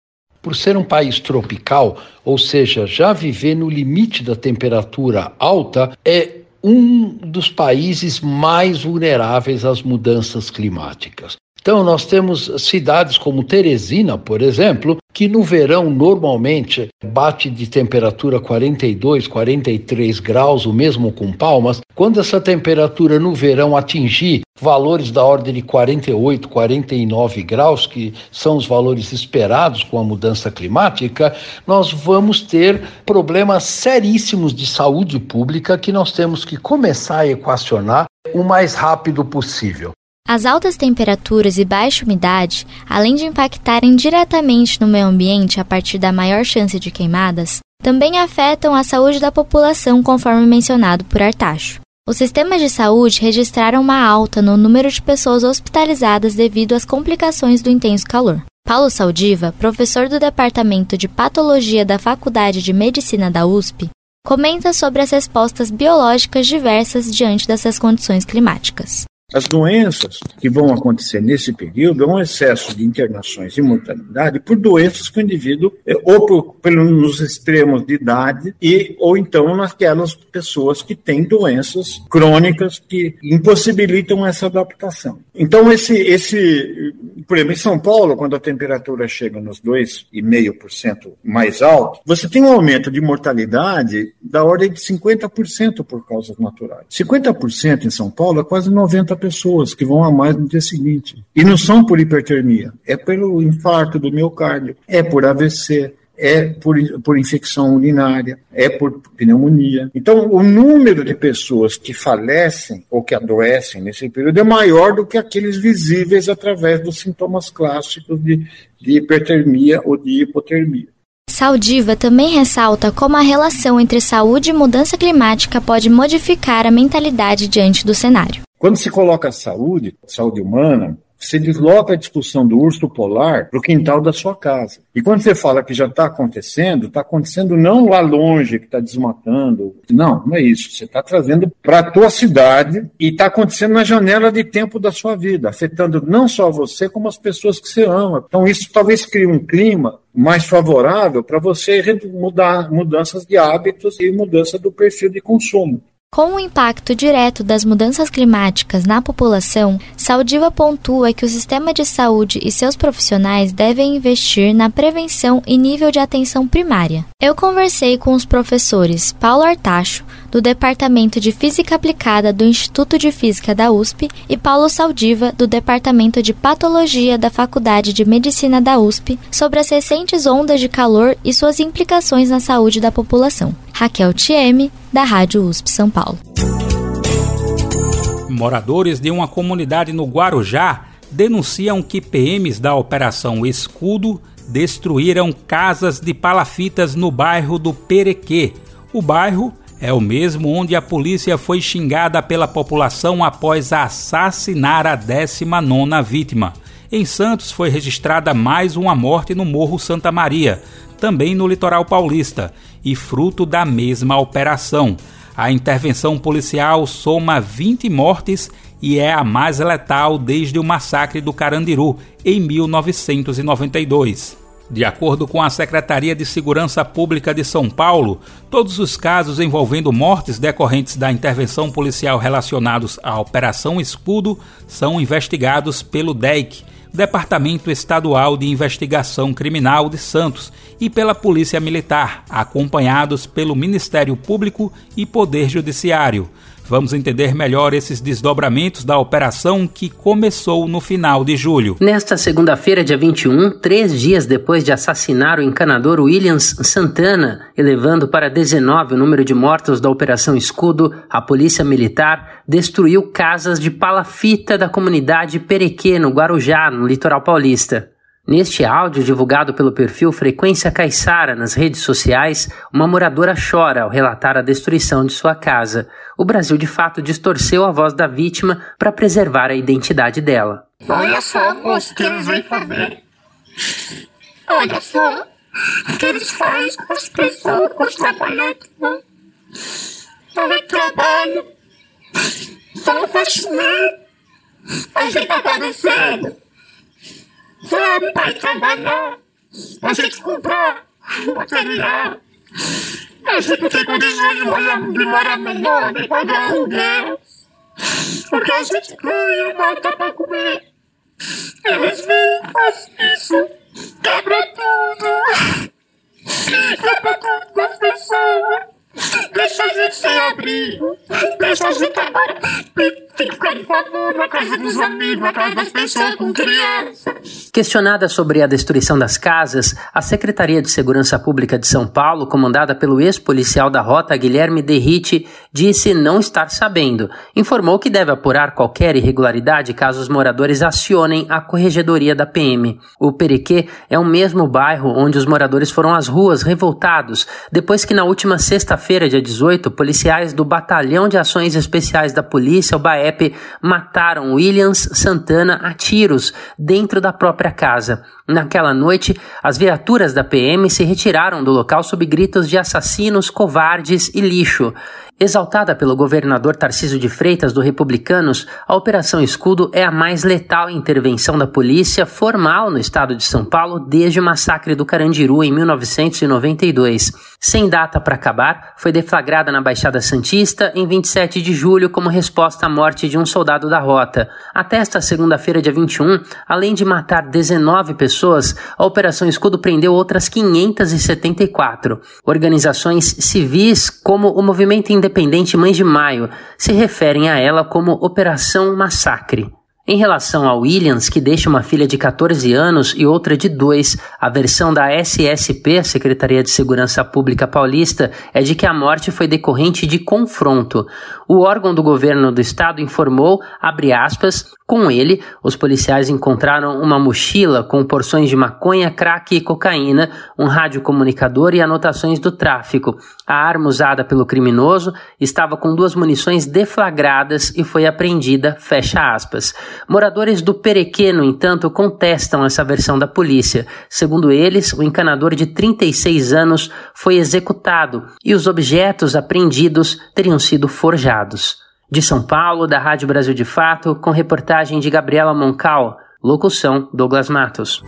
Por ser um país tropical, ou seja, já viver no limite da temperatura alta, é um dos países mais vulneráveis às mudanças climáticas. Então, nós temos cidades como Teresina, por exemplo, que no verão normalmente bate de temperatura 42, 43 graus, o mesmo com Palmas. Quando essa temperatura no verão atingir valores da ordem de 48, 49 graus, que são os valores esperados com a mudança climática, nós vamos ter problemas seríssimos de saúde pública que nós temos que começar a equacionar o mais rápido possível. As altas temperaturas e baixa umidade, além de impactarem diretamente no meio ambiente a partir da maior chance de queimadas, também afetam a saúde da população, conforme mencionado por Artacho. Os sistemas de saúde registraram uma alta no número de pessoas hospitalizadas devido às complicações do intenso calor. Paulo Saldiva, professor do Departamento de Patologia da Faculdade de Medicina da USP, comenta sobre as respostas biológicas diversas diante dessas condições climáticas. As doenças que vão acontecer nesse período é um excesso de internações e mortalidade por doenças que o indivíduo, eh, ou por, pelos extremos de idade, e, ou então naquelas pessoas que têm doenças crônicas que impossibilitam essa adaptação. Então, esse, esse por exemplo, em São Paulo, quando a temperatura chega nos 2,5% mais alto, você tem um aumento de mortalidade da ordem de 50% por causas naturais. 50% em São Paulo é quase 90 pessoas que vão a mais no dia seguinte. E não são por hipertermia, é pelo infarto do miocárdio, é por AVC, é por, por infecção urinária, é por pneumonia. Então, o número de pessoas que falecem ou que adoecem nesse período é maior do que aqueles visíveis através dos sintomas clássicos de, de hipertermia ou de hipotermia. Saldiva também ressalta como a relação entre saúde e mudança climática pode modificar a mentalidade diante do cenário. Quando se coloca saúde, saúde humana, você desloca a discussão do urso polar para o quintal da sua casa. E quando você fala que já está acontecendo, está acontecendo não lá longe que está desmatando. Não, não é isso. Você está trazendo para a tua cidade e está acontecendo na janela de tempo da sua vida, afetando não só você, como as pessoas que você ama. Então isso talvez crie um clima mais favorável para você mudar mudanças de hábitos e mudança do perfil de consumo. Com o impacto direto das mudanças climáticas na população, Saldiva pontua que o sistema de saúde e seus profissionais devem investir na prevenção e nível de atenção primária. Eu conversei com os professores Paulo Artacho, do Departamento de Física Aplicada do Instituto de Física da USP, e Paulo Saldiva, do Departamento de Patologia da Faculdade de Medicina da USP, sobre as recentes ondas de calor e suas implicações na saúde da população. Raquel Tieme, da Rádio USP São Paulo. Moradores de uma comunidade no Guarujá denunciam que PMs da Operação Escudo destruíram casas de palafitas no bairro do Perequê. O bairro é o mesmo onde a polícia foi xingada pela população após assassinar a 19ª vítima. Em Santos foi registrada mais uma morte no Morro Santa Maria, também no litoral paulista, e fruto da mesma operação. A intervenção policial soma 20 mortes e é a mais letal desde o massacre do Carandiru em 1992. De acordo com a Secretaria de Segurança Pública de São Paulo, todos os casos envolvendo mortes decorrentes da intervenção policial relacionados à Operação Escudo são investigados pelo DEIC, Departamento Estadual de Investigação Criminal de Santos e pela Polícia Militar, acompanhados pelo Ministério Público e Poder Judiciário. Vamos entender melhor esses desdobramentos da operação que começou no final de julho. Nesta segunda-feira, dia 21, três dias depois de assassinar o encanador Williams Santana, elevando para 19 o número de mortos da Operação Escudo, a Polícia Militar destruiu casas de palafita da comunidade Perequê, no Guarujá, no litoral paulista. Neste áudio, divulgado pelo perfil Frequência Caiçara nas redes sociais, uma moradora chora ao relatar a destruição de sua casa. O Brasil, de fato, distorceu a voz da vítima para preservar a identidade dela. Olha só, moço, que eles vêm fazer. Olha só o que eles fazem com as pessoas, com os trabalhadores. Não trabalho. São faxineiros. A gente tá padecendo. Sabe, pai, trabalhar. A gente comprar material. A gente tem condições de morar, de morar melhor, de pagar aluguel. Porque a gente ganha mata pra comer. Eles vêm, fazem isso, quebra tudo. Quebra tudo com as pessoas. Deixa a gente sem abrigo. Deixa a gente agora. De favor na casa dos amigos, na casa das pessoas com crianças. Questionada sobre a destruição das casas, a Secretaria de Segurança Pública de São Paulo, comandada pelo ex-policial da rota Guilherme Derrite, disse não estar sabendo. Informou que deve apurar qualquer irregularidade caso os moradores acionem a corregedoria da PM. O Perequê é o mesmo bairro onde os moradores foram às ruas revoltados depois que na última sexta-feira, dia 18, policiais do Batalhão de Ações Especiais da Polícia, o BAEP, mataram Williams Santana a tiros dentro da própria casa. Naquela noite, as viaturas da PM se retiraram do local sob gritos de assassinos, covardes e lixo. Exaltada pelo governador Tarcísio de Freitas do Republicanos, a Operação Escudo é a mais letal intervenção da polícia formal no estado de São Paulo desde o massacre do Carandiru em 1992. Sem data para acabar, foi deflagrada na Baixada Santista em 27 de julho como resposta à morte de um soldado da rota. Até esta segunda-feira, dia 21, além de matar 19 pessoas, a Operação Escudo prendeu outras 574. Organizações civis como o Movimento Independente independente Mães de Maio se referem a ela como Operação Massacre. Em relação a Williams, que deixa uma filha de 14 anos e outra de 2, a versão da SSP, Secretaria de Segurança Pública Paulista, é de que a morte foi decorrente de confronto. O órgão do governo do estado informou, abre aspas, com ele, os policiais encontraram uma mochila com porções de maconha, crack e cocaína, um radiocomunicador e anotações do tráfico. A arma usada pelo criminoso estava com duas munições deflagradas e foi apreendida, fecha aspas. Moradores do Perequê, no entanto, contestam essa versão da polícia. Segundo eles, o encanador de 36 anos foi executado e os objetos apreendidos teriam sido forjados. De São Paulo, da Rádio Brasil de Fato, com reportagem de Gabriela Moncal. Locução: Douglas Matos.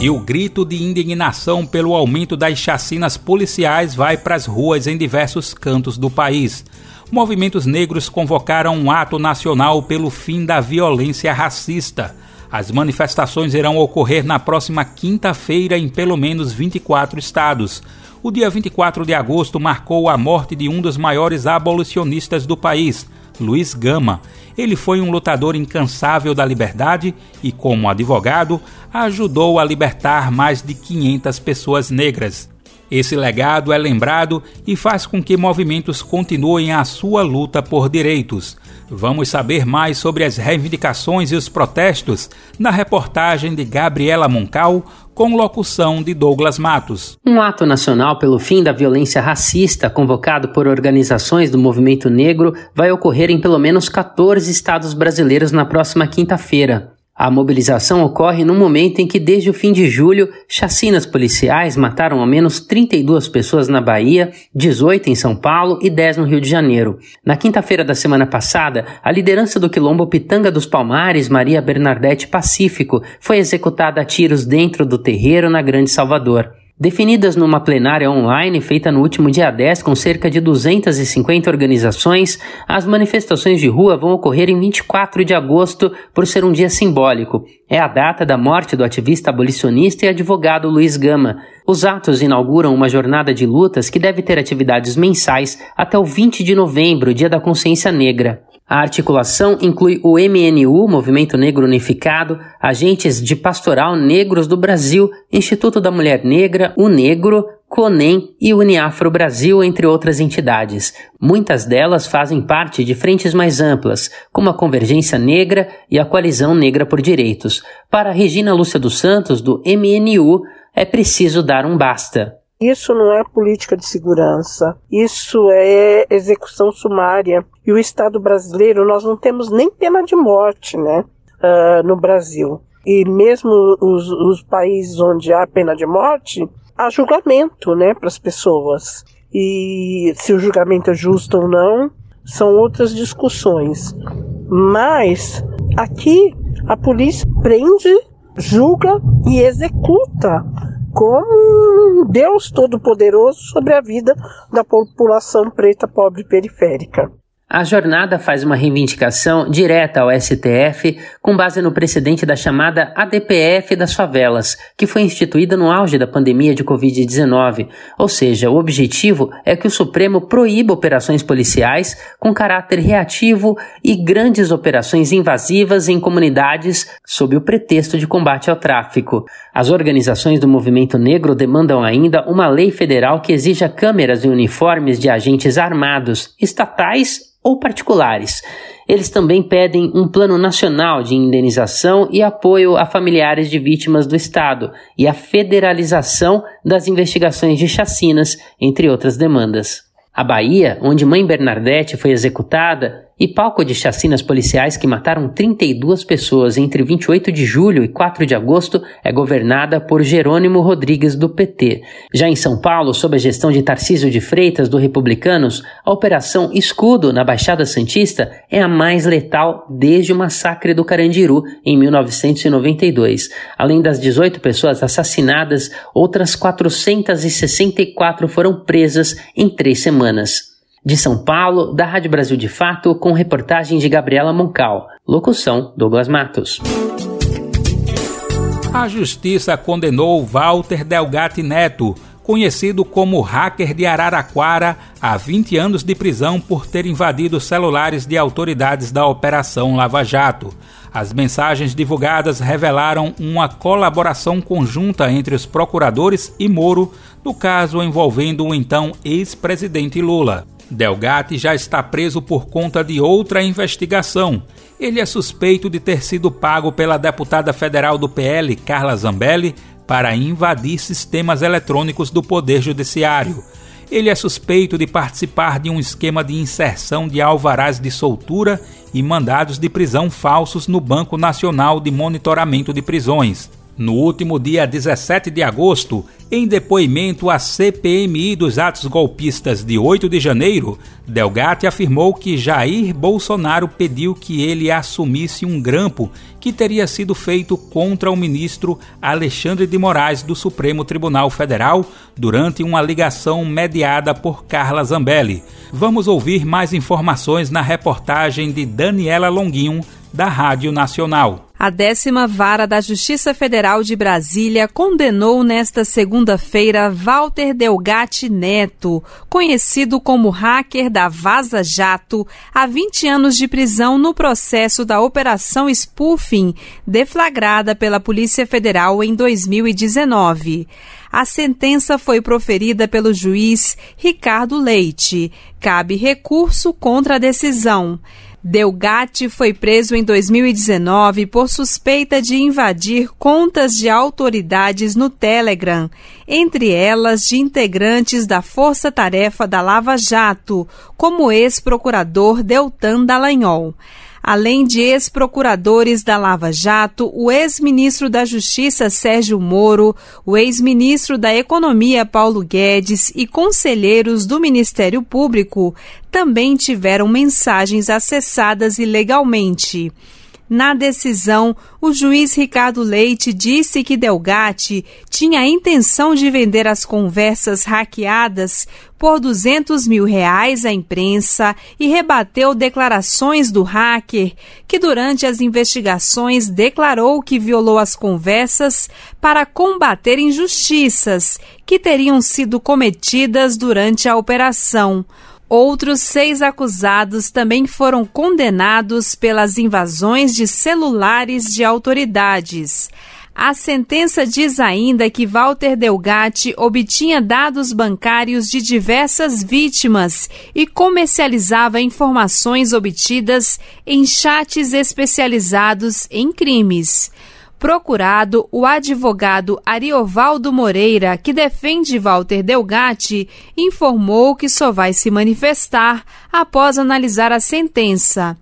E o grito de indignação pelo aumento das chacinas policiais vai para as ruas em diversos cantos do país. Movimentos negros convocaram um ato nacional pelo fim da violência racista. As manifestações irão ocorrer na próxima quinta-feira em pelo menos 24 estados. O dia 24 de agosto marcou a morte de um dos maiores abolicionistas do país, Luiz Gama. Ele foi um lutador incansável da liberdade e, como advogado, ajudou a libertar mais de 500 pessoas negras. Esse legado é lembrado e faz com que movimentos continuem a sua luta por direitos. Vamos saber mais sobre as reivindicações e os protestos na reportagem de Gabriela Moncal, com locução de Douglas Matos. Um ato nacional pelo fim da violência racista, convocado por organizações do movimento negro, vai ocorrer em pelo menos 14 estados brasileiros na próxima quinta-feira. A mobilização ocorre no momento em que, desde o fim de julho, chacinas policiais mataram ao menos 32 pessoas na Bahia, 18 em São Paulo e 10 no Rio de Janeiro. Na quinta-feira da semana passada, a liderança do quilombo Pitanga dos Palmares, Maria Bernadette Pacífico, foi executada a tiros dentro do terreiro na Grande Salvador. Definidas numa plenária online feita no último dia 10 com cerca de 250 organizações, as manifestações de rua vão ocorrer em 24 de agosto por ser um dia simbólico. É a data da morte do ativista abolicionista e advogado Luiz Gama. Os atos inauguram uma jornada de lutas que deve ter atividades mensais até o 20 de novembro, dia da consciência negra. A articulação inclui o MNU, Movimento Negro Unificado, agentes de pastoral negros do Brasil, Instituto da Mulher Negra, o Negro, CONEM e Uniafro Brasil, entre outras entidades. Muitas delas fazem parte de frentes mais amplas, como a Convergência Negra e a Coalizão Negra por Direitos. Para Regina Lúcia dos Santos, do MNU, é preciso dar um basta. Isso não é política de segurança, isso é execução sumária. E o Estado brasileiro, nós não temos nem pena de morte né, uh, no Brasil. E mesmo os, os países onde há pena de morte, há julgamento né, para as pessoas. E se o julgamento é justo ou não, são outras discussões. Mas aqui a polícia prende, julga e executa como um Deus Todo-Poderoso sobre a vida da população preta, pobre periférica. A jornada faz uma reivindicação direta ao STF com base no precedente da chamada ADPF das favelas, que foi instituída no auge da pandemia de Covid-19. Ou seja, o objetivo é que o Supremo proíba operações policiais com caráter reativo e grandes operações invasivas em comunidades sob o pretexto de combate ao tráfico. As organizações do movimento negro demandam ainda uma lei federal que exija câmeras e uniformes de agentes armados, estatais ou particulares. Eles também pedem um plano nacional de indenização e apoio a familiares de vítimas do Estado e a federalização das investigações de chacinas, entre outras demandas. A Bahia, onde Mãe Bernadette foi executada, e palco de chacinas policiais que mataram 32 pessoas entre 28 de julho e 4 de agosto, é governada por Jerônimo Rodrigues do PT. Já em São Paulo, sob a gestão de Tarcísio de Freitas do Republicanos, a Operação Escudo na Baixada Santista é a mais letal desde o massacre do Carandiru em 1992. Além das 18 pessoas assassinadas, outras 464 foram presas em três semanas. De São Paulo, da Rádio Brasil de Fato, com reportagem de Gabriela Moncal. Locução: Douglas Matos. A justiça condenou Walter Delgatti Neto, conhecido como hacker de Araraquara, a 20 anos de prisão por ter invadido celulares de autoridades da Operação Lava Jato. As mensagens divulgadas revelaram uma colaboração conjunta entre os procuradores e Moro no caso envolvendo o então ex-presidente Lula. Delgatti já está preso por conta de outra investigação. Ele é suspeito de ter sido pago pela deputada federal do PL, Carla Zambelli, para invadir sistemas eletrônicos do Poder Judiciário. Ele é suspeito de participar de um esquema de inserção de alvarás de soltura e mandados de prisão falsos no Banco Nacional de Monitoramento de Prisões. No último dia 17 de agosto, em depoimento à CPMI dos atos golpistas de 8 de janeiro, Delgatti afirmou que Jair Bolsonaro pediu que ele assumisse um grampo que teria sido feito contra o ministro Alexandre de Moraes do Supremo Tribunal Federal durante uma ligação mediada por Carla Zambelli. Vamos ouvir mais informações na reportagem de Daniela Longuinho, da Rádio Nacional. A décima vara da Justiça Federal de Brasília condenou nesta segunda-feira Walter Delgatti Neto, conhecido como hacker da Vaza Jato, a 20 anos de prisão no processo da Operação Spoofing, deflagrada pela Polícia Federal em 2019. A sentença foi proferida pelo juiz Ricardo Leite. Cabe recurso contra a decisão. Delgatti foi preso em 2019 por suspeita de invadir contas de autoridades no Telegram, entre elas de integrantes da Força Tarefa da Lava Jato, como ex-procurador Deltan Dallagnol além de ex-procuradores da Lava Jato, o ex-ministro da Justiça Sérgio Moro, o ex-ministro da Economia Paulo Guedes e conselheiros do Ministério Público também tiveram mensagens acessadas ilegalmente. Na decisão, o juiz Ricardo Leite disse que Delgatti tinha a intenção de vender as conversas hackeadas por 200 mil reais à imprensa e rebateu declarações do hacker, que durante as investigações declarou que violou as conversas para combater injustiças que teriam sido cometidas durante a operação. Outros seis acusados também foram condenados pelas invasões de celulares de autoridades. A sentença diz ainda que Walter Delgatti obtinha dados bancários de diversas vítimas e comercializava informações obtidas em chats especializados em crimes. Procurado, o advogado Ariovaldo Moreira, que defende Walter Delgatti, informou que só vai se manifestar após analisar a sentença.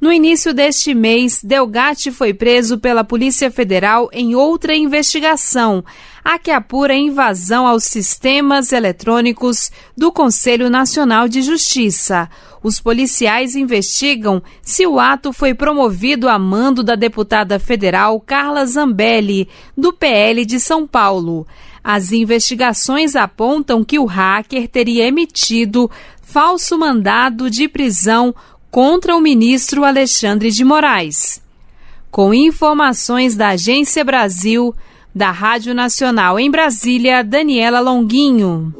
No início deste mês, Delgatti foi preso pela Polícia Federal em outra investigação, a que apura invasão aos sistemas eletrônicos do Conselho Nacional de Justiça. Os policiais investigam se o ato foi promovido a mando da deputada federal Carla Zambelli, do PL de São Paulo. As investigações apontam que o hacker teria emitido falso mandado de prisão contra o ministro Alexandre de Moraes. Com informações da Agência Brasil, da Rádio Nacional em Brasília, Daniela Longuinho.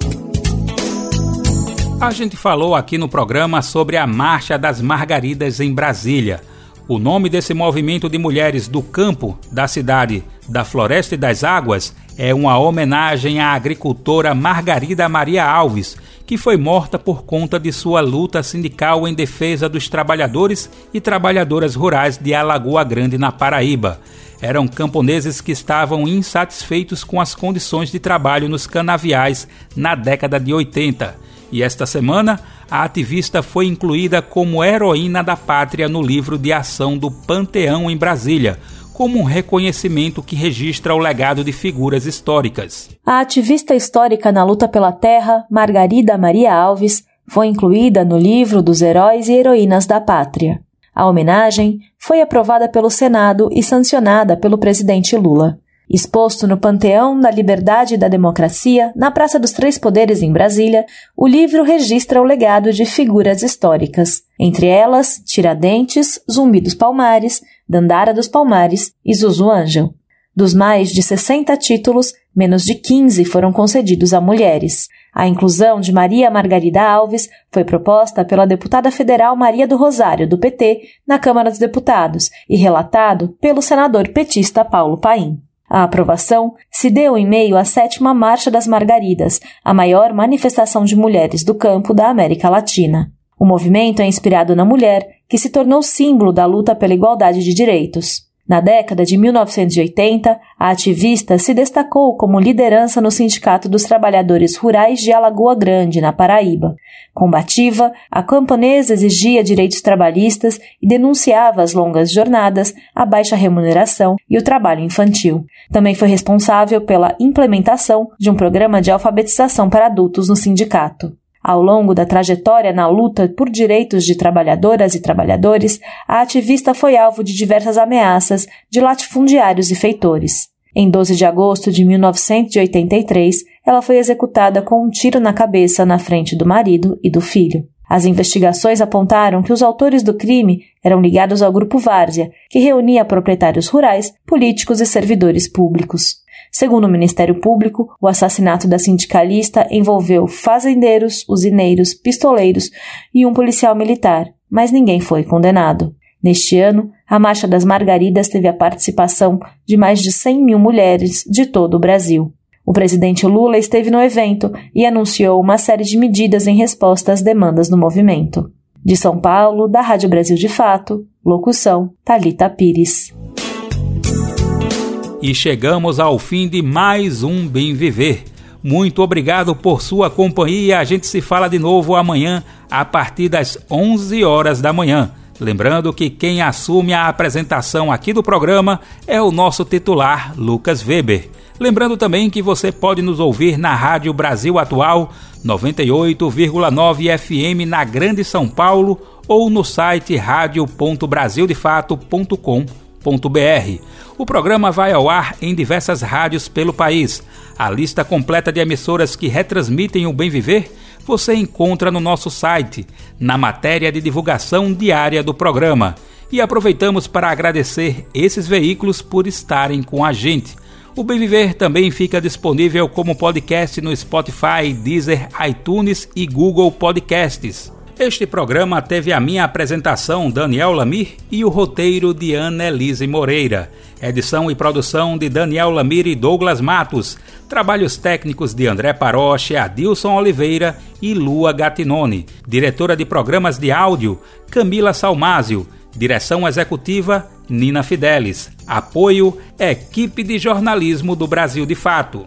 A gente falou aqui no programa sobre a Marcha das Margaridas em Brasília. O nome desse movimento de mulheres do campo, da cidade, da Floresta e das Águas é uma homenagem à agricultora Margarida Maria Alves, que foi morta por conta de sua luta sindical em defesa dos trabalhadores e trabalhadoras rurais de Alagoa Grande, na Paraíba. Eram camponeses que estavam insatisfeitos com as condições de trabalho nos canaviais na década de 80 e esta semana, a ativista foi incluída como heroína da pátria no livro de ação do Panteão em Brasília, como um reconhecimento que registra o legado de figuras históricas. A ativista histórica na luta pela terra, Margarida Maria Alves, foi incluída no livro dos Heróis e Heroínas da Pátria. A homenagem foi aprovada pelo Senado e sancionada pelo presidente Lula. Exposto no Panteão da Liberdade e da Democracia, na Praça dos Três Poderes, em Brasília, o livro registra o legado de figuras históricas, entre elas Tiradentes, Zumbi dos Palmares, Dandara dos Palmares e Zuzu Ângel. Dos mais de 60 títulos, menos de 15 foram concedidos a mulheres. A inclusão de Maria Margarida Alves foi proposta pela deputada federal Maria do Rosário, do PT, na Câmara dos Deputados e relatado pelo senador petista Paulo Paim. A aprovação se deu em meio à sétima Marcha das Margaridas, a maior manifestação de mulheres do campo da América Latina. O movimento é inspirado na mulher, que se tornou símbolo da luta pela igualdade de direitos. Na década de 1980, a ativista se destacou como liderança no Sindicato dos Trabalhadores Rurais de Alagoa Grande, na Paraíba. Combativa, a camponesa exigia direitos trabalhistas e denunciava as longas jornadas, a baixa remuneração e o trabalho infantil. Também foi responsável pela implementação de um programa de alfabetização para adultos no sindicato. Ao longo da trajetória na luta por direitos de trabalhadoras e trabalhadores, a ativista foi alvo de diversas ameaças de latifundiários e feitores. Em 12 de agosto de 1983, ela foi executada com um tiro na cabeça na frente do marido e do filho. As investigações apontaram que os autores do crime eram ligados ao Grupo Várzea, que reunia proprietários rurais, políticos e servidores públicos. Segundo o Ministério Público, o assassinato da sindicalista envolveu fazendeiros, usineiros, pistoleiros e um policial militar, mas ninguém foi condenado. Neste ano, a Marcha das Margaridas teve a participação de mais de 100 mil mulheres de todo o Brasil. O presidente Lula esteve no evento e anunciou uma série de medidas em resposta às demandas do movimento. De São Paulo, da Rádio Brasil de Fato, locução Talita Pires. E chegamos ao fim de mais um Bem Viver. Muito obrigado por sua companhia. A gente se fala de novo amanhã a partir das 11 horas da manhã. Lembrando que quem assume a apresentação aqui do programa é o nosso titular, Lucas Weber. Lembrando também que você pode nos ouvir na Rádio Brasil Atual 98,9 FM na Grande São Paulo ou no site radio.brasildefato.com.br. O programa vai ao ar em diversas rádios pelo país. A lista completa de emissoras que retransmitem o Bem Viver você encontra no nosso site, na matéria de divulgação diária do programa. E aproveitamos para agradecer esses veículos por estarem com a gente. O Bem Viver também fica disponível como podcast no Spotify, Deezer, iTunes e Google Podcasts. Este programa teve a minha apresentação, Daniel Lamir, e o roteiro de Ana Elise Moreira. Edição e produção de Daniel Lamir e Douglas Matos. Trabalhos técnicos de André Paroche, Adilson Oliveira e Lua Gatinone. Diretora de programas de áudio, Camila Salmásio. Direção executiva, Nina Fidelis. Apoio, Equipe de Jornalismo do Brasil de Fato.